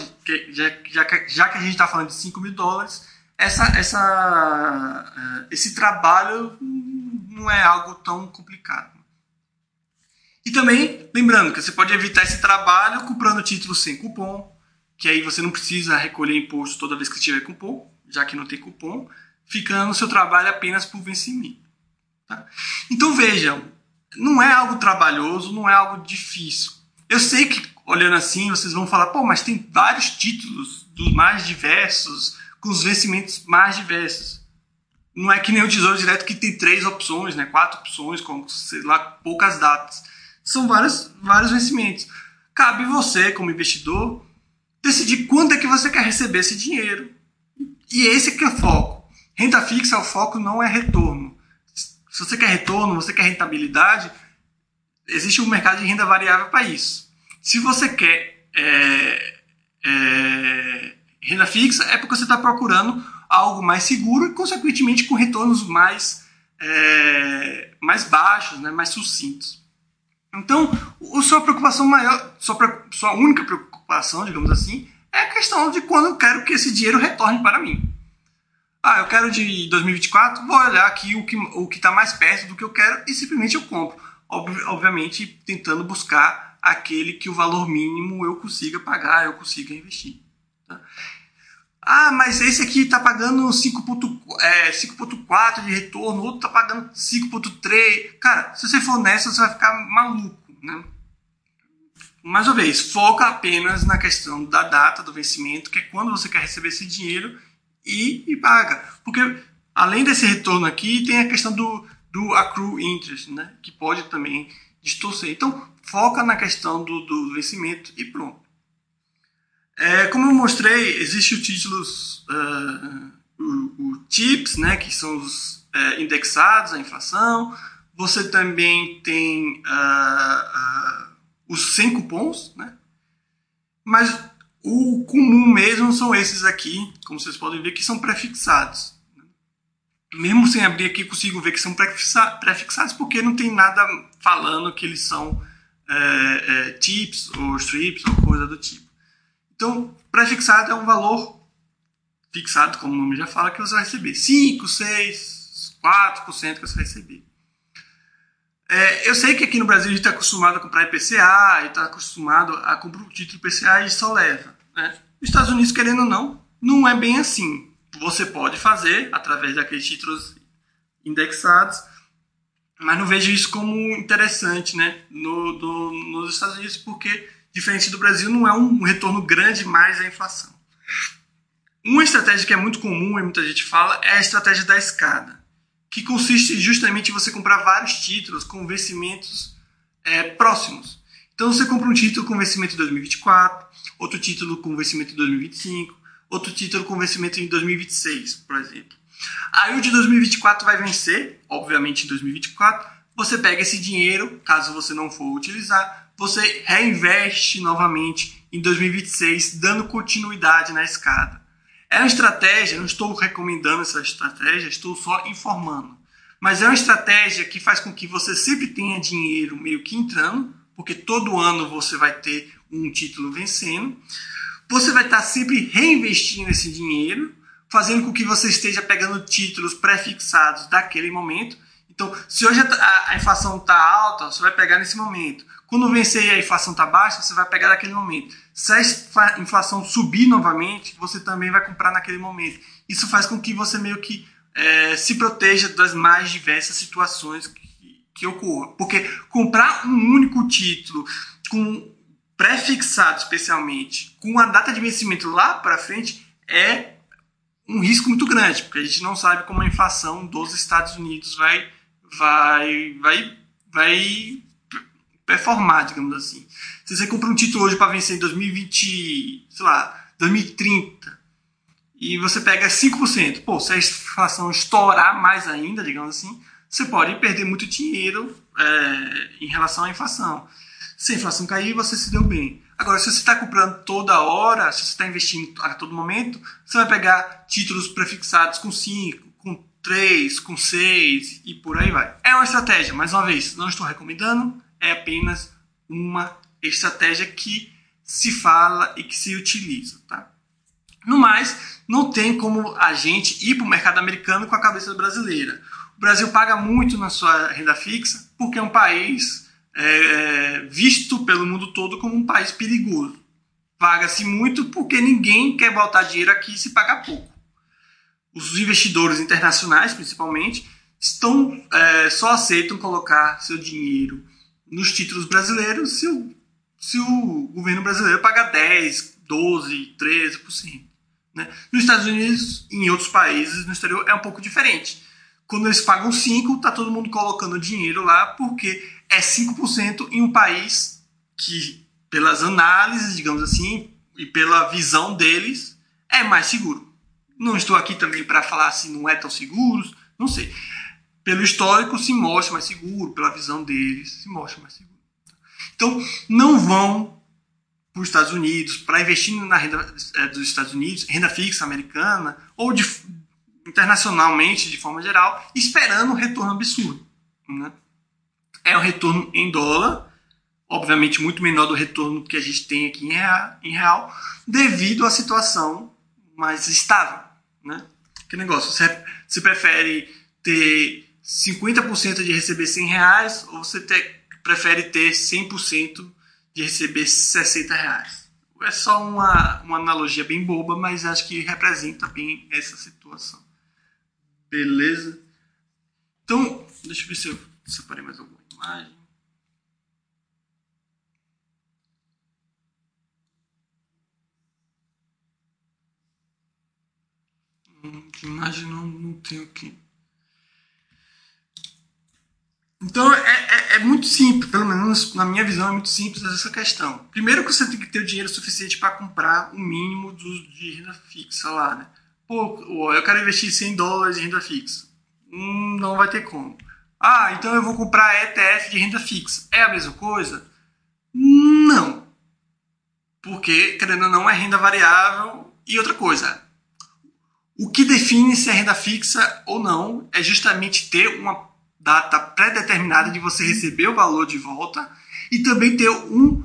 já, já, já que a gente está falando de 5 mil dólares, essa, essa, eh, esse trabalho não é algo tão complicado. E também, lembrando que você pode evitar esse trabalho comprando títulos sem cupom, que aí você não precisa recolher imposto toda vez que tiver cupom, já que não tem cupom, ficando o seu trabalho apenas por vencimento. Tá? Então vejam, não é algo trabalhoso, não é algo difícil. Eu sei que olhando assim vocês vão falar, pô, mas tem vários títulos dos mais diversos, com os vencimentos mais diversos. Não é que nem o Tesouro Direto que tem três opções, né, quatro opções, com sei lá, poucas datas. São vários, vários vencimentos. Cabe você, como investidor, decidir quando é que você quer receber esse dinheiro. E esse que é o foco. Renda fixa, o foco não é retorno. Se você quer retorno, você quer rentabilidade, existe um mercado de renda variável para isso. Se você quer é, é, renda fixa, é porque você está procurando algo mais seguro e, consequentemente, com retornos mais, é, mais baixos, né, mais sucintos. Então, a sua preocupação maior, sua, sua única preocupação, digamos assim, é a questão de quando eu quero que esse dinheiro retorne para mim. Ah, eu quero de 2024, vou olhar aqui o que o está mais perto do que eu quero e simplesmente eu compro. obviamente, tentando buscar aquele que o valor mínimo eu consiga pagar, eu consiga investir. Tá? Ah, mas esse aqui está pagando 5.4 é, de retorno, outro está pagando 5.3. Cara, se você for nessa, você vai ficar maluco, né? Mais uma vez, foca apenas na questão da data do vencimento, que é quando você quer receber esse dinheiro e, e paga. Porque além desse retorno aqui, tem a questão do, do accrue interest, né? Que pode também distorcer. Então, foca na questão do, do vencimento e pronto. É, como eu mostrei, existem os títulos, uh, o, o, TIPS, né, que são os uh, indexados à inflação. Você também tem uh, os 100 cupons, né? mas o comum mesmo são esses aqui, como vocês podem ver, que são prefixados. Mesmo sem abrir aqui, consigo ver que são prefixados porque não tem nada falando que eles são é, é, tips ou strips ou coisa do tipo. Então, prefixado é um valor fixado, como o nome já fala, que você vai receber. 5, 6, 4% que você vai receber. É, eu sei que aqui no Brasil a gente está acostumado a comprar IPCA, está acostumado a comprar o título IPCA e só leva. Né? Nos Estados Unidos, querendo ou não, não é bem assim. Você pode fazer através daqueles títulos indexados, mas não vejo isso como interessante né? no, do, nos Estados Unidos, porque diferente do Brasil, não é um retorno grande mais à inflação. Uma estratégia que é muito comum e muita gente fala é a estratégia da escada, que consiste justamente em você comprar vários títulos com vencimentos é, próximos. Então você compra um título com vencimento em 2024, outro título com vencimento em 2025, outro título com vencimento em 2026, por exemplo. Aí o de 2024 vai vencer, obviamente em 2024. Você pega esse dinheiro, caso você não for utilizar, você reinveste novamente em 2026, dando continuidade na escada. É uma estratégia, não estou recomendando essa estratégia, estou só informando. Mas é uma estratégia que faz com que você sempre tenha dinheiro meio que entrando, porque todo ano você vai ter um título vencendo. Você vai estar sempre reinvestindo esse dinheiro, fazendo com que você esteja pegando títulos pré-fixados daquele momento. Então, se hoje a, inflação está alta, você vai pegar nesse momento. Quando vencer a inflação está baixa, você vai pegar naquele momento. Se a inflação subir novamente, você também vai comprar naquele momento. Isso faz com que você meio que é, se proteja das mais diversas situações que, que ocorram. Porque comprar um único título com pré-fixado especialmente, com a data de vencimento lá para frente, é um risco muito grande, porque a gente não sabe como a inflação dos Estados Unidos vai vai vai vai performar, digamos assim. Se você compra um título hoje para vencer em 2020, sei lá, 2030, e você pega 5%, pô, se a inflação estourar mais ainda, digamos assim, você pode perder muito dinheiro é, em relação à inflação. Se a inflação cair, você se deu bem. Agora, se você está comprando toda hora, se você está investindo a todo momento, você vai pegar títulos prefixados com 5, com 3, com 6 e por aí vai. É uma estratégia, mais uma vez, não estou recomendando, é apenas uma estratégia que se fala e que se utiliza. Tá? No mais, não tem como a gente ir para o mercado americano com a cabeça brasileira. O Brasil paga muito na sua renda fixa porque é um país é, visto pelo mundo todo como um país perigoso. Paga-se muito porque ninguém quer botar dinheiro aqui se pagar pouco. Os investidores internacionais, principalmente, estão é, só aceitam colocar seu dinheiro nos títulos brasileiros se o, se o governo brasileiro paga 10, 12, 13%. Né? Nos Estados Unidos e em outros países no exterior é um pouco diferente. Quando eles pagam 5%, está todo mundo colocando dinheiro lá porque é 5% em um país que, pelas análises, digamos assim, e pela visão deles, é mais seguro. Não estou aqui também para falar se não é tão seguro, não sei. Pelo histórico, se mostra mais seguro, pela visão deles, se mostra mais seguro. Então, não vão para os Estados Unidos para investir na renda é, dos Estados Unidos, renda fixa americana, ou de, internacionalmente, de forma geral, esperando um retorno absurdo. Né? É um retorno em dólar, obviamente muito menor do retorno que a gente tem aqui em real, devido à situação mais estável. Né? Que negócio, você, você prefere ter 50% de receber 100 reais ou você ter, prefere ter 100% de receber 60 reais? É só uma, uma analogia bem boba, mas acho que representa bem essa situação. Beleza? Então, deixa eu ver se eu separei mais alguma imagem. Hum, imagem não, não tenho aqui. Então é, é, é, muito simples, pelo menos na minha visão é muito simples essa questão. Primeiro que você tem que ter o dinheiro suficiente para comprar o mínimo do, de renda fixa lá, né? Pô, eu quero investir 100 dólares em renda fixa. Hum, não vai ter como. Ah, então eu vou comprar ETF de renda fixa. É a mesma coisa? Não. Porque, querendo ou não, é renda variável. E outra coisa, o que define se é renda fixa ou não é justamente ter uma data pré-determinada de você receber o valor de volta e também ter um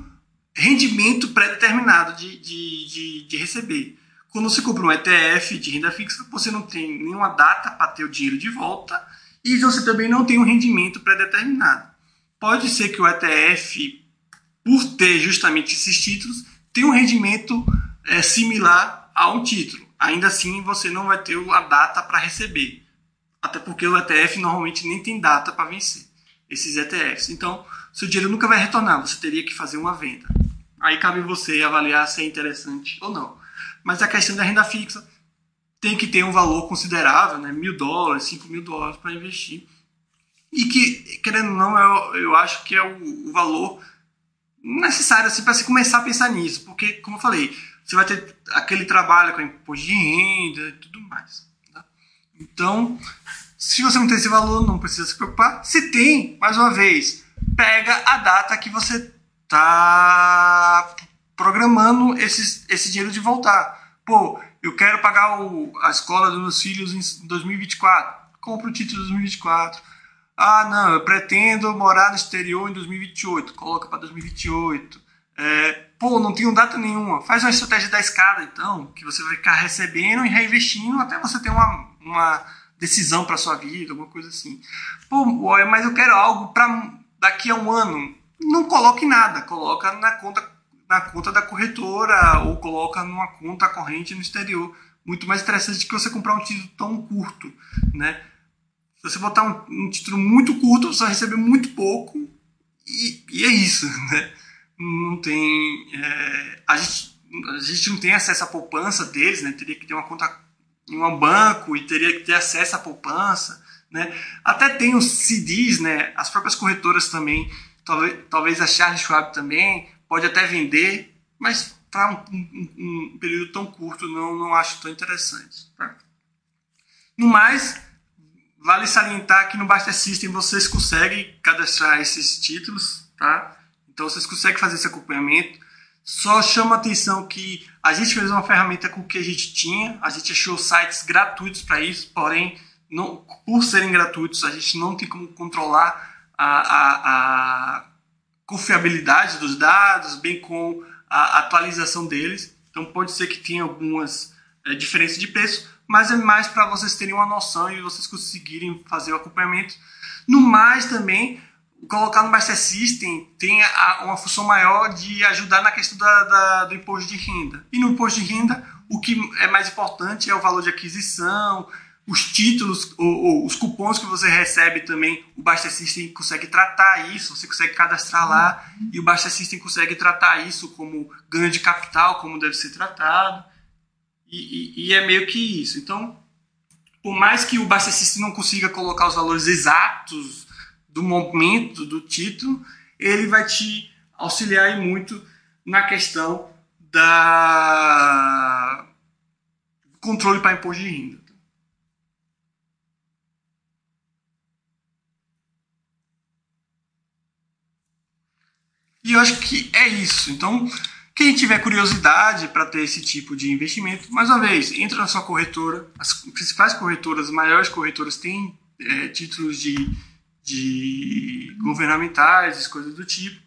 rendimento pré-determinado de, de, de, de, receber. Quando você compra um ETF de renda fixa, você não tem nenhuma data para ter o dinheiro de volta e você também não tem um rendimento pré-determinado. Pode ser que o ETF, por ter justamente esses títulos, tenha um rendimento é, similar a um título. Ainda assim, você não vai ter a data para receber. Até porque o ETF normalmente nem tem data para vencer esses ETFs. Então, seu dinheiro nunca vai retornar, você teria que fazer uma venda. Aí cabe você avaliar se é interessante ou não. Mas a questão da renda fixa tem que ter um valor considerável, né? mil dólares, cinco mil dólares para investir. E que, querendo ou não, eu, eu acho que é o, o valor necessário assim, para se começar a pensar nisso. Porque, como eu falei, você vai ter aquele trabalho com imposto de renda e tudo mais. Tá? Então, se você não tem esse valor, não precisa se preocupar. Se tem, mais uma vez, pega a data que você está programando esse, esse dinheiro de voltar. Pô, eu quero pagar o, a escola dos meus filhos em 2024. Compra o título de 2024. Ah, não, eu pretendo morar no exterior em 2028. Coloca para 2028. É, pô, não tenho data nenhuma. Faz uma estratégia da escada, então, que você vai ficar recebendo e reinvestindo até você ter uma, uma decisão para sua vida, alguma coisa assim. Pô, mas eu quero algo para daqui a um ano. Não coloque nada, coloca na conta na conta da corretora ou coloca numa conta corrente no exterior. Muito mais interessante que você comprar um título tão curto, né? Se você botar um, um título muito curto, você vai receber muito pouco e, e é isso, né? Não tem... É, a, gente, a gente não tem acesso à poupança deles, né? Teria que ter uma conta em um banco e teria que ter acesso à poupança, né? Até tem os CDs, né? As próprias corretoras também, talvez, talvez a Charles Schwab também, pode até vender, mas para um, um, um, período tão curto não, não acho tão interessante. Tá? No mais, vale salientar que no Basta System vocês conseguem cadastrar esses títulos, tá? Então vocês conseguem fazer esse acompanhamento. Só chama atenção que a gente fez uma ferramenta com o que a gente tinha, a gente achou sites gratuitos para isso, porém, não, por serem gratuitos, a gente não tem como controlar a, a, a confiabilidade dos dados, bem com a atualização deles. Então pode ser que tenha algumas é, diferenças de preço, mas é mais para vocês terem uma noção e vocês conseguirem fazer o acompanhamento. No mais também, colocar no Master System tem a, uma função maior de ajudar na questão da, da, do imposto de renda. E no imposto de renda, o que é mais importante é o valor de aquisição, os títulos, ou, ou, os cupons que você recebe também, o Basta System consegue tratar isso, você consegue cadastrar lá, e o Basta System consegue tratar isso como ganho de capital, como deve ser tratado, e, e, e é meio que isso. Então, por mais que o Basta System não consiga colocar os valores exatos do momento, do título, ele vai te auxiliar muito na questão da controle para imposto de renda. E eu acho que é isso. Então, quem tiver curiosidade para ter esse tipo de investimento, mais uma vez, entra na sua corretora. As principais corretoras, as maiores corretoras, têm é, títulos de de governamentais, coisas do tipo.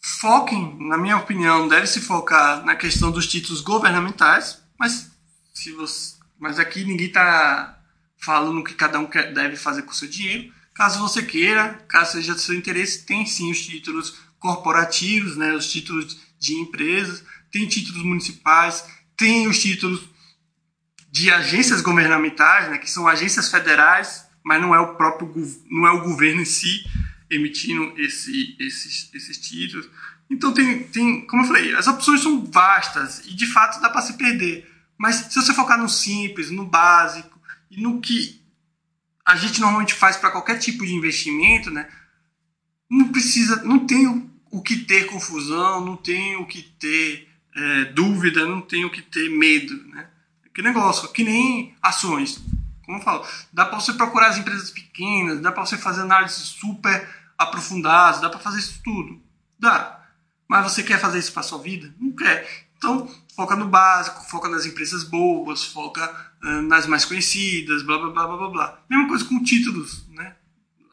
Foquem, na minha opinião, deve se focar na questão dos títulos governamentais, mas se você, mas aqui ninguém está falando o que cada um quer, deve fazer com o seu dinheiro. Caso você queira, caso seja do seu interesse, tem sim os títulos corporativos, né, os títulos de empresas, tem títulos municipais, tem os títulos de agências governamentais, né, que são agências federais, mas não é o próprio não é o governo em si emitindo esse, esses, esses títulos. Então tem, tem, como eu falei, as opções são vastas e de fato dá para se perder. Mas se você focar no simples, no básico e no que a gente normalmente faz para qualquer tipo de investimento, né? Não precisa, não tem o, que ter confusão, não tem o que ter é, dúvida, não tem o que ter medo, né? Que negócio, que nem ações. Como eu falo, dá para você procurar as empresas pequenas, dá para você fazer análises super aprofundadas, dá para fazer isso tudo. Dá. Mas você quer fazer isso para sua vida? Não quer. Então, foca no básico, foca nas empresas boas, foca uh, nas mais conhecidas, blá blá blá blá blá. Mesma coisa com títulos, né?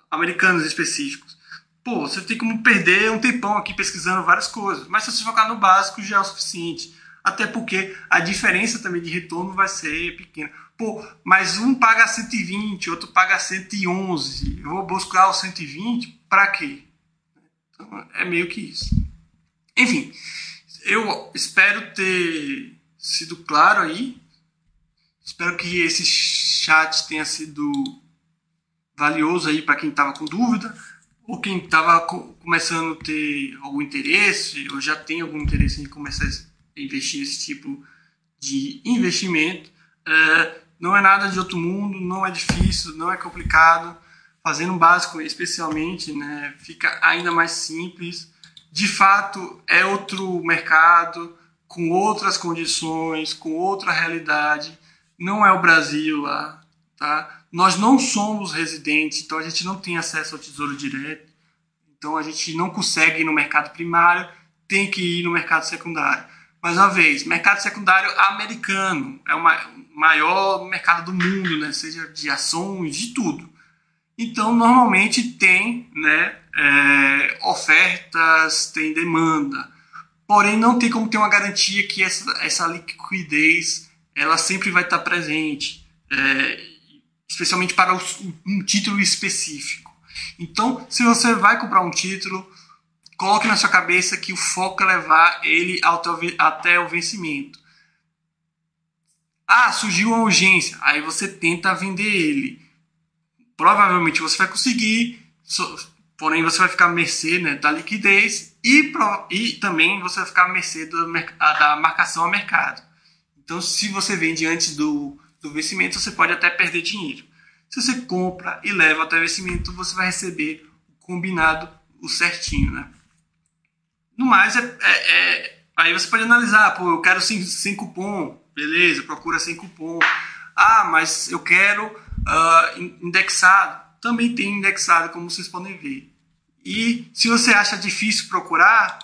Americanos específicos. Pô, você tem como perder um tempão aqui pesquisando várias coisas, mas se você focar no básico já é o suficiente. Até porque a diferença também de retorno vai ser pequena. Pô, mas um paga 120, outro paga 111. Eu vou buscar o 120 para quê? Então, é meio que isso. Enfim, eu espero ter sido claro aí. Espero que esse chat tenha sido valioso aí para quem estava com dúvida ou quem estava começando a ter algum interesse ou já tem algum interesse em começar a investir nesse tipo de investimento. É, não é nada de outro mundo, não é difícil, não é complicado. Fazendo um básico, especialmente, né, fica ainda mais simples de fato é outro mercado, com outras condições, com outra realidade. Não é o Brasil lá, tá? Nós não somos residentes, então a gente não tem acesso ao tesouro direto. Então a gente não consegue ir no mercado primário, tem que ir no mercado secundário. Mais uma vez, mercado secundário americano é o maior mercado do mundo, né? seja de ações, de tudo. Então, normalmente tem né, é, ofertas, tem demanda. Porém, não tem como ter uma garantia que essa, essa liquidez ela sempre vai estar presente, é, especialmente para um título específico. Então, se você vai comprar um título, coloque na sua cabeça que o foco é levar ele até o vencimento. Ah, surgiu uma urgência, aí você tenta vender ele provavelmente você vai conseguir, porém você vai ficar à mercê né, da liquidez e, e também você vai ficar à mercê do, da marcação a mercado. Então, se você vende antes do, do vencimento, você pode até perder dinheiro. Se você compra e leva até o vencimento, você vai receber o combinado, o certinho. Né? No mais, é, é, é aí você pode analisar, pô, eu quero sem, sem cupom, beleza, procura sem cupom. Ah, mas eu quero uh, indexado, também tem indexado, como vocês podem ver. E se você acha difícil procurar,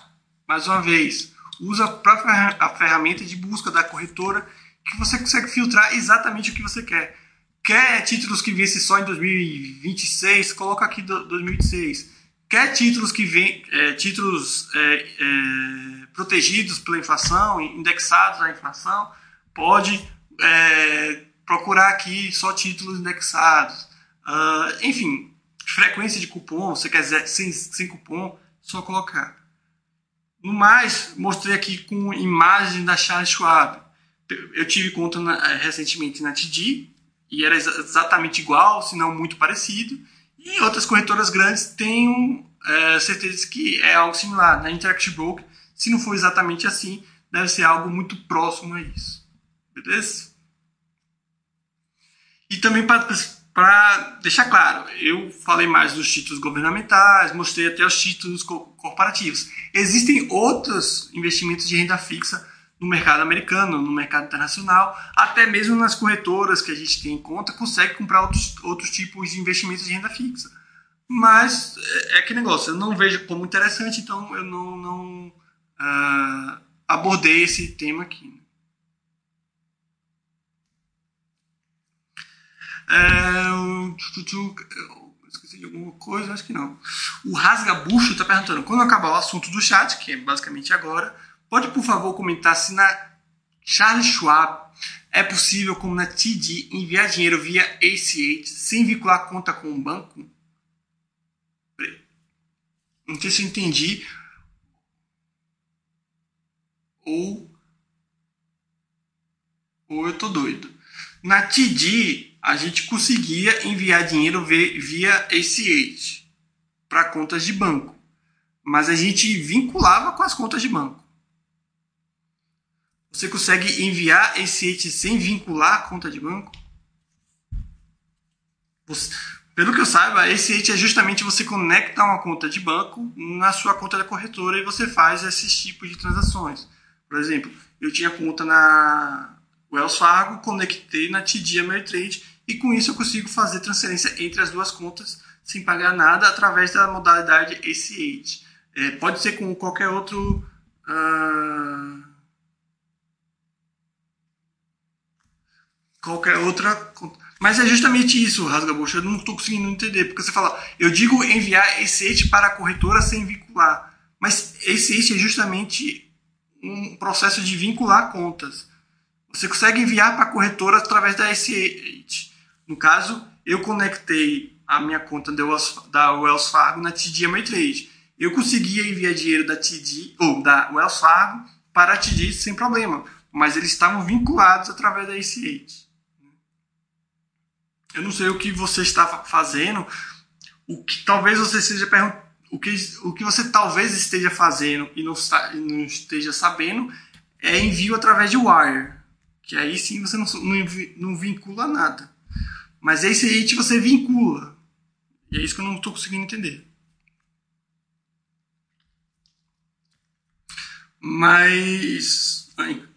mais uma vez, usa a própria a ferramenta de busca da corretora que você consegue filtrar exatamente o que você quer. Quer títulos que vence só em 2026? Coloca aqui 2026. Quer títulos que vem, é, títulos é, é, protegidos pela inflação, indexados à inflação? Pode é, procurar aqui só títulos indexados. Uh, enfim, frequência de cupom, se quiser sem, sem cupom, só colocar. No mais, mostrei aqui com imagem da Charles Schwab. Eu tive conta na, recentemente na TD e era ex exatamente igual, se não muito parecido. E outras corretoras grandes tenho é, certeza que é algo similar. Na Interactive Broker, se não for exatamente assim, deve ser algo muito próximo a isso. Beleza? E também para deixar claro, eu falei mais dos títulos governamentais, mostrei até os títulos corporativos. Existem outros investimentos de renda fixa no mercado americano, no mercado internacional, até mesmo nas corretoras que a gente tem em conta, consegue comprar outros, outros tipos de investimentos de renda fixa. Mas é, é que negócio, eu não vejo como interessante, então eu não, não uh, abordei esse tema aqui. É, esqueci de alguma coisa, acho que não. O Rasgabucho está perguntando: quando acabar o assunto do chat, que é basicamente agora, pode por favor comentar se na Charles Schwab é possível, como na TD, enviar dinheiro via ACH sem vincular conta com o banco? Não sei se eu entendi. Ou. Ou eu tô doido. Na TD, a gente conseguia enviar dinheiro via ACH para contas de banco. Mas a gente vinculava com as contas de banco. Você consegue enviar ACH sem vincular a conta de banco? Você, pelo que eu saiba, ACH é justamente você conecta uma conta de banco na sua conta da corretora e você faz esses tipos de transações. Por exemplo, eu tinha conta na Wells Fargo, conectei na TD Ameritrade e com isso eu consigo fazer transferência entre as duas contas sem pagar nada através da modalidade ACH. É, pode ser com qualquer outro. Uh, qualquer outra conta. Mas é justamente isso, Rasga Bucha. Eu não estou conseguindo entender. Porque você fala, eu digo enviar ACH para a corretora sem vincular. Mas ACH é justamente um processo de vincular contas. Você consegue enviar para a corretora através da ACH. No caso, eu conectei a minha conta da Wells Fargo na TD Ameritrade. Eu conseguia enviar dinheiro da TD ou da Wells Fargo para a TD sem problema, mas eles estavam vinculados através da ACH. Eu não sei o que você está fazendo, o que talvez você esteja perguntando, o que, o que você talvez esteja fazendo e não, não esteja sabendo é envio através de wire, que aí sim você não, não, não vincula nada. Mas esse aí você vincula. E é isso que eu não estou conseguindo entender. Mas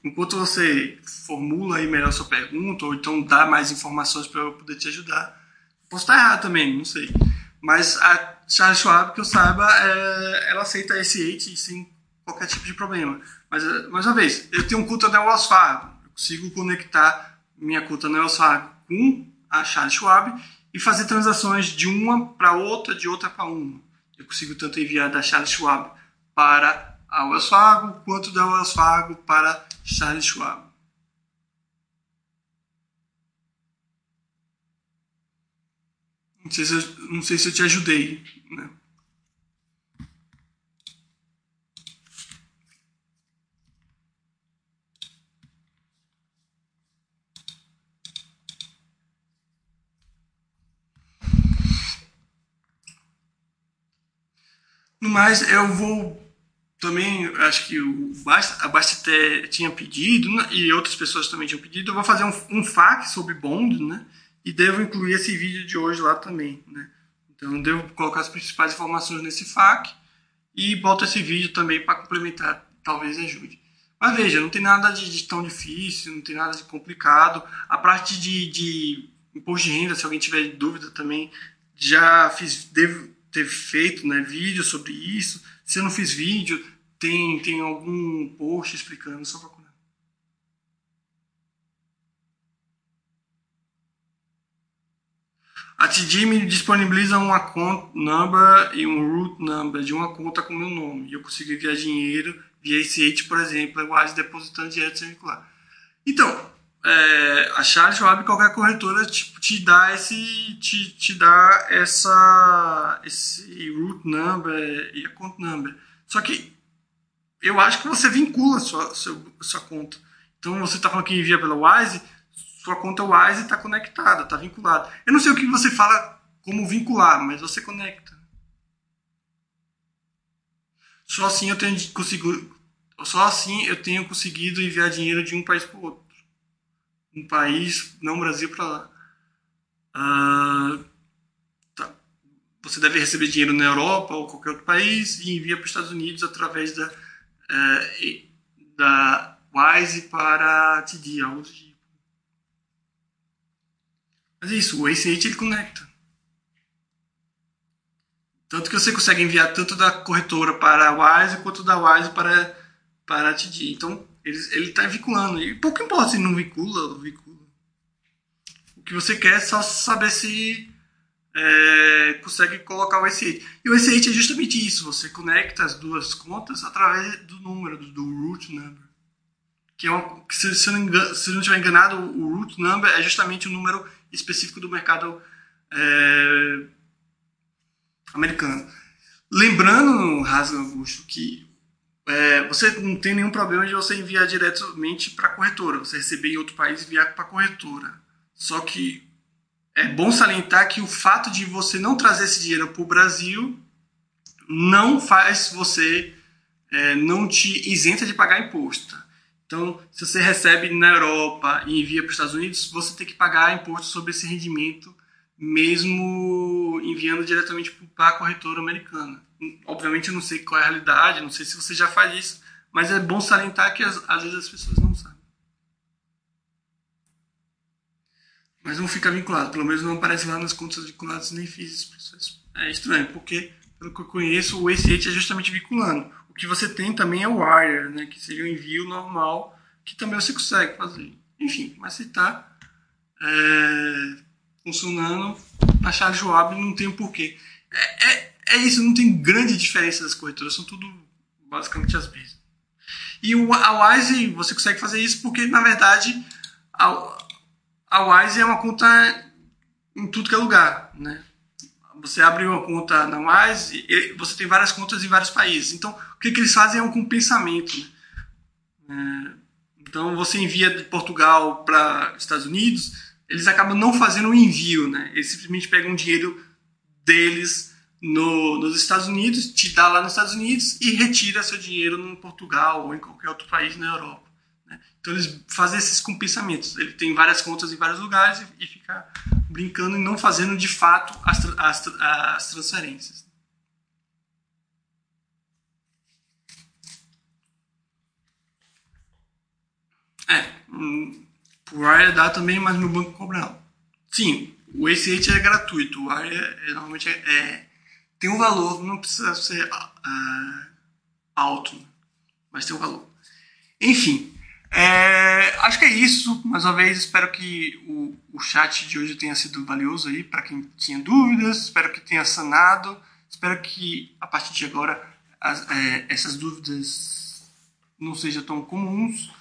enquanto você formula aí melhor sua pergunta, ou então dá mais informações para eu poder te ajudar, posso estar errado também, não sei. Mas a Charles Schwab, que eu saiba, é, ela aceita SH sem qualquer tipo de problema. Mas, mais uma vez, eu tenho um conta na Wells Fargo. Eu consigo conectar minha conta na Wells Fargo com a Charles Schwab e fazer transações de uma para outra, de outra para uma. Eu consigo tanto enviar da Charles Schwab para a Wells quanto da Wells para Charles Schwab. Não sei se eu, não sei se eu te ajudei. Né? No mais, eu vou também, acho que o Basta, a Basta tinha pedido, né, e outras pessoas também tinham pedido, eu vou fazer um, um FAQ sobre Bond, né? E devo incluir esse vídeo de hoje lá também, né? Então, devo colocar as principais informações nesse FAQ e boto esse vídeo também para complementar, talvez ajude. Mas veja, não tem nada de, de, tão difícil, não tem nada de complicado. A parte de, de imposto de renda, se alguém tiver dúvida também, já fiz, devo, ter feito né, vídeo sobre isso. Se eu não fiz vídeo, tem, tem algum post explicando, só procurar. A TD me disponibiliza um account number e um root number de uma conta com meu nome. E eu consigo enviar dinheiro via ACH, por exemplo, igual depositando direto sem vincular. Então, é, a Charles Schwab, qualquer corretora tipo, te dá esse te, te dá essa esse root number e account number. Só que eu acho que você vincula sua, sua, sua conta. Então você está falando que envia pela Wise, sua conta Wise está conectada, está vinculada. Eu não sei o que você fala como vincular, mas você conecta. Só assim eu tenho consigo, só assim eu tenho conseguido enviar dinheiro de um país para o outro um país, não Brasil, para lá. Ah, tá. Você deve receber dinheiro na Europa ou qualquer outro país e envia para os Estados Unidos através da, é, da Wise para TD, algo do tipo. Mas é isso, o ACH ele conecta. Tanto que você consegue enviar tanto da corretora para a Wise quanto da Wise para, para a TD. Então, ele está vinculando. E pouco importa se não vincula ou vincula. O que você quer é só saber se é, consegue colocar o S8. E o S8 é justamente isso. Você conecta as duas contas através do número, do, do root number. Que é uma, que se, se, não engano, se não estiver enganado, o root number é justamente o número específico do mercado é, americano. Lembrando, Rasga Augusto, que é, você não tem nenhum problema de você enviar diretamente para a corretora. Você receber em outro país e enviar para a corretora. Só que é bom salientar que o fato de você não trazer esse dinheiro para o Brasil não faz você, é, não te isenta de pagar imposto. Então, se você recebe na Europa e envia para os Estados Unidos, você tem que pagar imposto sobre esse rendimento mesmo enviando diretamente para a corretora americana. Obviamente eu não sei qual é a realidade, não sei se você já faz isso, mas é bom salientar que às, vezes as pessoas não sabem. Mas não fica vinculado, pelo menos não aparece lá nas contas vinculadas, nem fiz esse processo. É estranho, porque pelo que eu conheço, o ACH é justamente vinculando. O que você tem também é o Wire, né, que seria o envio normal, que também você consegue fazer. Enfim, mas se está é, funcionando, a Charles Schwab não tem o um porquê. É, é, é, isso, não tem grande diferença das corretoras, são tudo basicamente as mesmas. E o, a Wise, você consegue fazer isso porque, na verdade, a, a Wise é uma conta em tudo que é lugar, né? Você abre uma conta na Wise, e você tem várias contas em vários países. Então, o que, que eles fazem é um compensamento. Né? É, então, você envia de Portugal para Estados Unidos, eles acabam não fazendo o envio, né? Eles simplesmente pegam o dinheiro deles no, nos Estados Unidos, te dá lá nos Estados Unidos e retira seu dinheiro em Portugal ou em qualquer outro país na Europa. Né? Então eles fazem esses compensamentos. Ele tem várias contas em vários lugares e, e fica brincando e não fazendo de fato as, as, as transferências. É, hum, o Wire dá também, mas meu banco cobra não. Sim, o ACH é gratuito. O Wire é, é, normalmente é, é, tem um valor, não precisa ser uh, alto, né? mas tem um valor. Enfim, é, acho que é isso. Mais uma vez, espero que o, o chat de hoje tenha sido valioso aí para quem tinha dúvidas. Espero que tenha sanado. Espero que a partir de agora as, é, essas dúvidas não sejam tão comuns.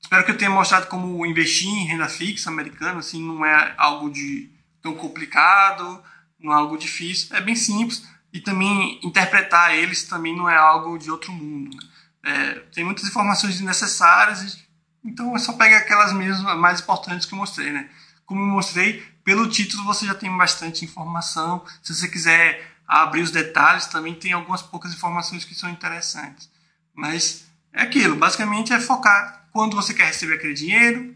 Espero que eu tenha mostrado como investir em renda fixa americana assim, não é algo de tão complicado, não é algo difícil, é bem simples e também interpretar eles também não é algo de outro mundo. Né? É, tem muitas informações desnecessárias, então é só pegar aquelas mesmas mais importantes que eu mostrei. Né? Como eu mostrei, pelo título você já tem bastante informação. Se você quiser abrir os detalhes, também tem algumas poucas informações que são interessantes. Mas é aquilo, basicamente é focar quando você quer receber aquele dinheiro,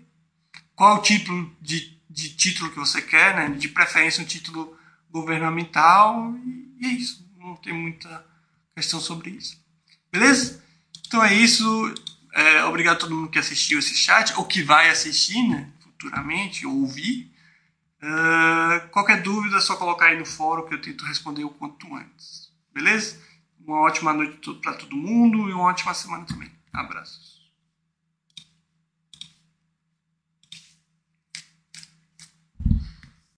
qual o tipo de, de título que você quer, né? de preferência um título governamental, e é isso. Não tem muita questão sobre isso. Beleza? Então é isso. É, obrigado a todo mundo que assistiu esse chat, ou que vai assistir né, futuramente, ou ouvir. Uh, qualquer dúvida é só colocar aí no fórum que eu tento responder o quanto antes. Beleza? Uma ótima noite para todo mundo e uma ótima semana também. Abraços.